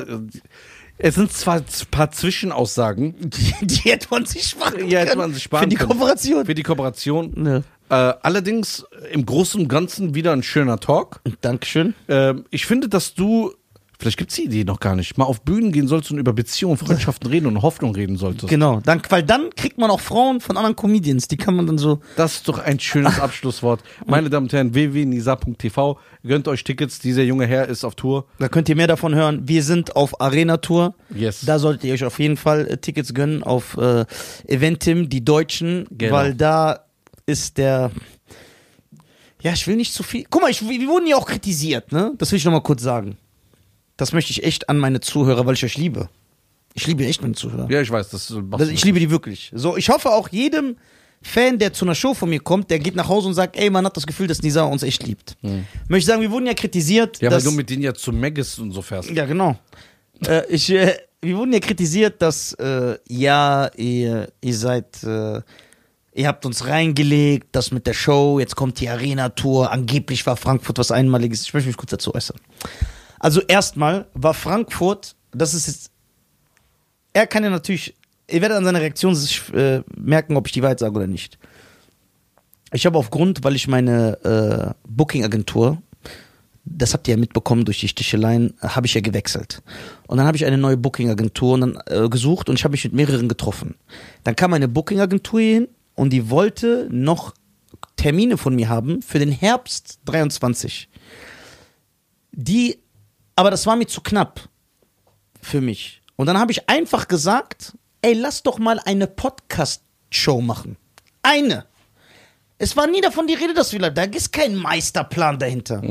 Speaker 1: Es sind zwar ein paar Zwischenaussagen
Speaker 2: Die, die hätte man sich sparen
Speaker 1: Ja, hätte
Speaker 2: können.
Speaker 1: man sich sparen
Speaker 2: Für die
Speaker 1: können.
Speaker 2: Kooperation.
Speaker 1: für die Kooperation.
Speaker 2: Ne.
Speaker 1: Äh, allerdings im Großen und Ganzen wieder ein schöner Talk.
Speaker 2: Dankeschön.
Speaker 1: Ähm, ich finde, dass du, vielleicht gibt's die Idee noch gar nicht, mal auf Bühnen gehen sollst und über Beziehungen, Freundschaften reden und Hoffnung reden solltest.
Speaker 2: Genau, dank, weil dann kriegt man auch Frauen von anderen Comedians, die kann man dann so.
Speaker 1: Das ist doch ein schönes Abschlusswort. Meine Damen und Herren, www.nisa.tv. Gönnt euch Tickets. Dieser junge Herr ist auf Tour.
Speaker 2: Da könnt ihr mehr davon hören. Wir sind auf Arena-Tour.
Speaker 1: Yes.
Speaker 2: Da solltet ihr euch auf jeden Fall äh, Tickets gönnen auf äh, Eventim, die Deutschen,
Speaker 1: Genau.
Speaker 2: weil da ist der. Ja, ich will nicht zu viel. Guck mal, ich, wir wurden ja auch kritisiert, ne? Das will ich nochmal kurz sagen. Das möchte ich echt an meine Zuhörer, weil ich euch liebe. Ich liebe echt meine Zuhörer.
Speaker 1: Ja, ich weiß, das machst
Speaker 2: ich liebe die wirklich. So, ich hoffe auch jedem Fan, der zu einer Show von mir kommt, der geht nach Hause und sagt, ey, man hat das Gefühl, dass Nisa uns echt liebt. Möchte ich sagen, wir wurden ja kritisiert.
Speaker 1: Ja, weil
Speaker 2: dass,
Speaker 1: du mit denen ja zu Maggis und so fährst.
Speaker 2: ja, genau. äh, ich, äh, wir wurden ja kritisiert, dass, äh, ja, ihr, ihr seid, äh, ihr habt uns reingelegt, das mit der Show, jetzt kommt die Arena-Tour, angeblich war Frankfurt was Einmaliges. Ich möchte mich kurz dazu äußern. Also erstmal war Frankfurt, das ist jetzt, er kann ja natürlich, ihr werdet an seiner Reaktion sich äh, merken, ob ich die Wahrheit sage oder nicht. Ich habe aufgrund, weil ich meine äh, Booking-Agentur, das habt ihr ja mitbekommen durch die Sticheleien, habe ich ja gewechselt. Und dann habe ich eine neue Booking-Agentur äh, gesucht und ich habe mich mit mehreren getroffen. Dann kam eine Booking-Agentur hin und die wollte noch Termine von mir haben für den Herbst 23. Die, aber das war mir zu knapp für mich. Und dann habe ich einfach gesagt, ey, lass doch mal eine Podcast-Show machen. Eine. Es war nie davon die Rede, dass wir. Da ist kein Meisterplan dahinter.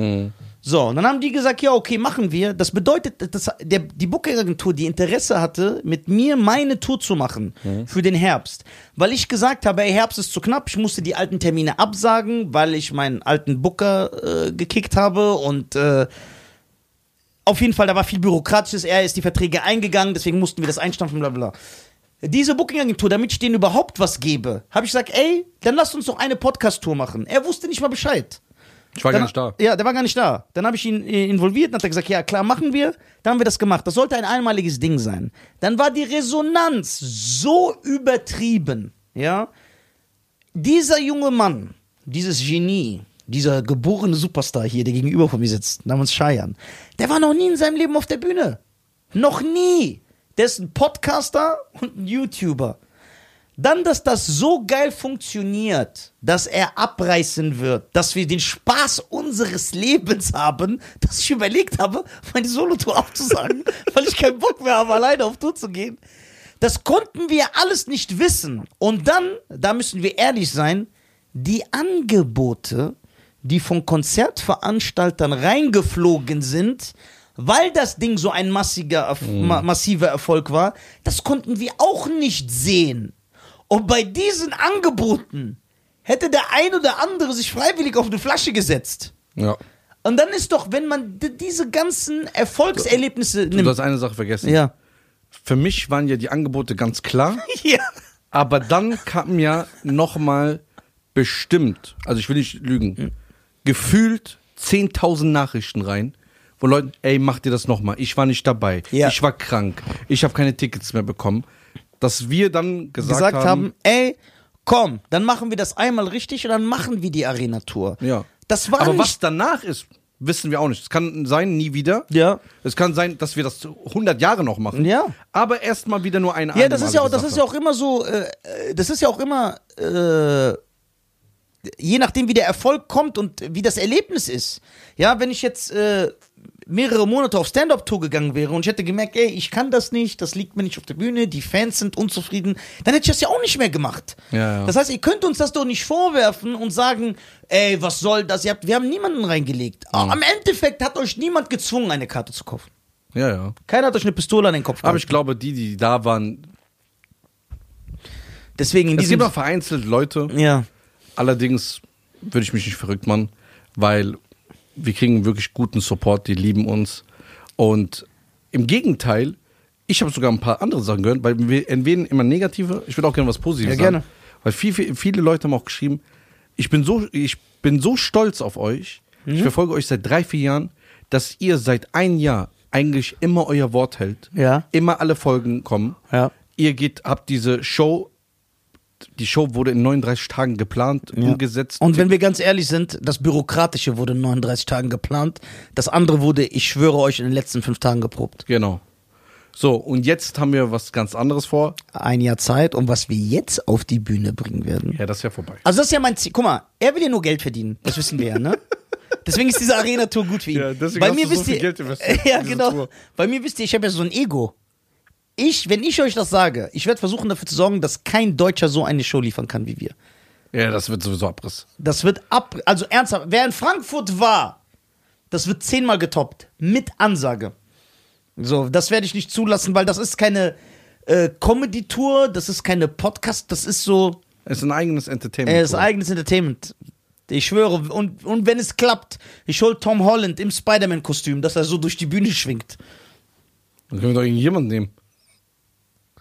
Speaker 2: So, und dann haben die gesagt, ja, okay, machen wir. Das bedeutet, dass der, die Booking-Agentur, die Interesse hatte, mit mir meine Tour zu machen für den Herbst. Weil ich gesagt habe, ey, Herbst ist zu knapp, ich musste die alten Termine absagen, weil ich meinen alten Booker äh, gekickt habe und äh, auf jeden Fall, da war viel Bürokratisches. Er ist die Verträge eingegangen, deswegen mussten wir das einstampfen, bla bla. Diese Booking-Agentur, damit ich denen überhaupt was gebe, habe ich gesagt, ey, dann lasst uns doch eine Podcast-Tour machen. Er wusste nicht mal Bescheid.
Speaker 1: Ich war
Speaker 2: Dann-
Speaker 1: gar nicht da.
Speaker 2: Ja, der war gar nicht da. Dann habe ich ihn äh, involviert und hat er gesagt, ja klar, machen wir. Dann haben wir das gemacht. Das sollte ein einmaliges Ding sein. Dann war die Resonanz so übertrieben, ja. Dieser junge Mann, dieses Genie, dieser geborene Superstar hier, der gegenüber von mir sitzt, namens Cheyenne, der war noch nie in seinem Leben auf der Bühne. Noch nie. Der ist ein Podcaster und ein YouTuber. Dann, dass das so geil funktioniert, dass er abreißen wird, dass wir den Spaß unseres Lebens haben, dass ich überlegt habe, meine Solotour abzusagen, weil ich keinen Bock mehr habe, alleine auf Tour zu gehen. Das konnten wir alles nicht wissen. Und dann, da müssen wir ehrlich sein, die Angebote, die von Konzertveranstaltern reingeflogen sind, weil das Ding so ein massiger, Erf- ma massiver Erfolg war, das konnten wir auch nicht sehen. Und bei diesen Angeboten hätte der ein oder andere sich freiwillig auf eine Flasche gesetzt.
Speaker 1: Ja.
Speaker 2: Und dann ist doch, wenn man diese ganzen Erfolgserlebnisse
Speaker 1: Du
Speaker 2: nimmt.
Speaker 1: hast eine Sache vergessen.
Speaker 2: Ja.
Speaker 1: Für mich waren ja die Angebote ganz klar,
Speaker 2: Ja.
Speaker 1: aber dann kamen ja nochmal bestimmt, also ich will nicht lügen, gefühlt 10.000 Nachrichten rein, wo Leute, ey, mach dir das nochmal, ich war nicht dabei,
Speaker 2: Ja.
Speaker 1: ich war krank, ich habe keine Tickets mehr bekommen, dass wir dann gesagt,
Speaker 2: gesagt haben,
Speaker 1: haben,
Speaker 2: ey, komm, dann machen wir das einmal richtig und dann machen wir die Arena-Tour.
Speaker 1: ja.
Speaker 2: Das war
Speaker 1: aber was danach ist, wissen wir auch nicht. Es kann sein, nie wieder.
Speaker 2: Ja.
Speaker 1: Es kann sein, dass wir das 100 Jahre noch machen.
Speaker 2: Ja.
Speaker 1: Aber erstmal wieder nur eine
Speaker 2: Ja, das ist ja, auch, das ist ja auch immer so, äh, äh, das ist ja auch immer, äh, je nachdem, wie der Erfolg kommt und wie das Erlebnis ist. Ja, wenn ich jetzt äh, mehrere Monate auf Stand-Up-Tour gegangen wäre und ich hätte gemerkt, ey, ich kann das nicht, das liegt mir nicht auf der Bühne, die Fans sind unzufrieden, dann hätte ich das ja auch nicht mehr gemacht.
Speaker 1: Ja, ja.
Speaker 2: Das heißt, ihr könnt uns das doch nicht vorwerfen und sagen, ey, was soll das? Ihr habt, wir haben niemanden reingelegt.
Speaker 1: Mhm.
Speaker 2: Am Endeffekt hat euch niemand gezwungen, eine Karte zu kaufen.
Speaker 1: Ja, ja.
Speaker 2: Keiner hat euch eine Pistole an den Kopf
Speaker 1: Aber ich glaube, die, die da waren,
Speaker 2: Deswegen in
Speaker 1: es gibt noch vereinzelt Leute.
Speaker 2: ja.
Speaker 1: Allerdings würde ich mich nicht verrückt machen, weil wir kriegen wirklich guten Support, die lieben uns. Und im Gegenteil, ich habe sogar ein paar andere Sachen gehört, weil wir erwähnen immer negative. Ich würde auch gerne was Positives
Speaker 2: Ja, gerne.
Speaker 1: sagen. Weil viel, viel, viele Leute haben auch geschrieben, ich bin so, ich bin so stolz auf euch. Ich
Speaker 2: Mhm.
Speaker 1: verfolge euch seit drei, vier Jahren, dass ihr seit ein Jahr eigentlich immer euer Wort hält.
Speaker 2: Ja.
Speaker 1: Immer alle Folgen kommen.
Speaker 2: Ja.
Speaker 1: Ihr geht, habt diese Show, die Show wurde in 39 Tagen geplant, umgesetzt.
Speaker 2: Und wenn wir ganz ehrlich sind, das Bürokratische wurde in 39 Tagen geplant. Das andere wurde, ich schwöre euch, in den letzten fünf Tagen geprobt.
Speaker 1: Genau. So, und jetzt haben wir was ganz anderes vor.
Speaker 2: Ein Jahr Zeit und was wir jetzt auf die Bühne bringen werden.
Speaker 1: Ja, das ist ja vorbei.
Speaker 2: Also das ist ja mein Ziel. Guck mal, er will ja nur Geld verdienen. Das wissen wir ja, ne? Deswegen ist diese Arena-Tour gut für ihn.
Speaker 1: Ja, deswegen
Speaker 2: Bei
Speaker 1: hast
Speaker 2: mir
Speaker 1: du so
Speaker 2: wisst
Speaker 1: viel
Speaker 2: ihr,
Speaker 1: Geld investiert
Speaker 2: Ja, genau.
Speaker 1: Tour.
Speaker 2: Bei mir wisst ihr, ich habe ja so ein Ego. Ich, wenn ich euch das sage, ich werde versuchen dafür zu sorgen, dass kein Deutscher so eine Show liefern kann wie wir.
Speaker 1: Ja, das wird sowieso Abriss.
Speaker 2: Das wird ab, also ernsthaft, wer in Frankfurt war, das wird zehnmal getoppt. Mit Ansage. So, das werde ich nicht zulassen, weil das ist keine äh, Comedy-Tour, das ist keine Podcast, das ist so,
Speaker 1: Es ist ein eigenes Entertainment.
Speaker 2: äh, das ist eigenes Entertainment. Ich schwöre, und, und wenn es klappt, ich hol Tom Holland im Spider-Man-Kostüm, dass er so durch die Bühne schwingt.
Speaker 1: Dann können wir doch irgendjemanden nehmen.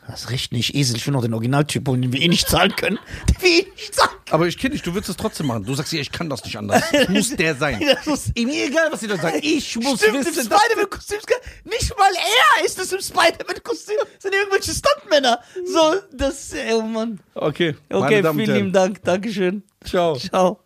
Speaker 2: Das recht nicht, Esel, ich will noch den Originaltyp holen, den wir eh nicht zahlen können. Den wir eh nicht zahlen
Speaker 1: Aber ich kenne dich, du willst es trotzdem machen. Du sagst ja, ich kann das nicht anders. Es muss der sein.
Speaker 2: können. Das muss-
Speaker 1: Mir egal, was die Leute sagen. Ich muss
Speaker 2: Stimmt, im
Speaker 1: wissen, dass
Speaker 2: Spider-Man-Kostüm. Nicht mal er ist es im Spider-Man-Kostüm. Das sind irgendwelche Stuntmänner. So, das, oh Mann.
Speaker 1: Okay,
Speaker 2: Okay, vielen lieben Dank. Dankeschön.
Speaker 1: Ciao.
Speaker 2: Ciao.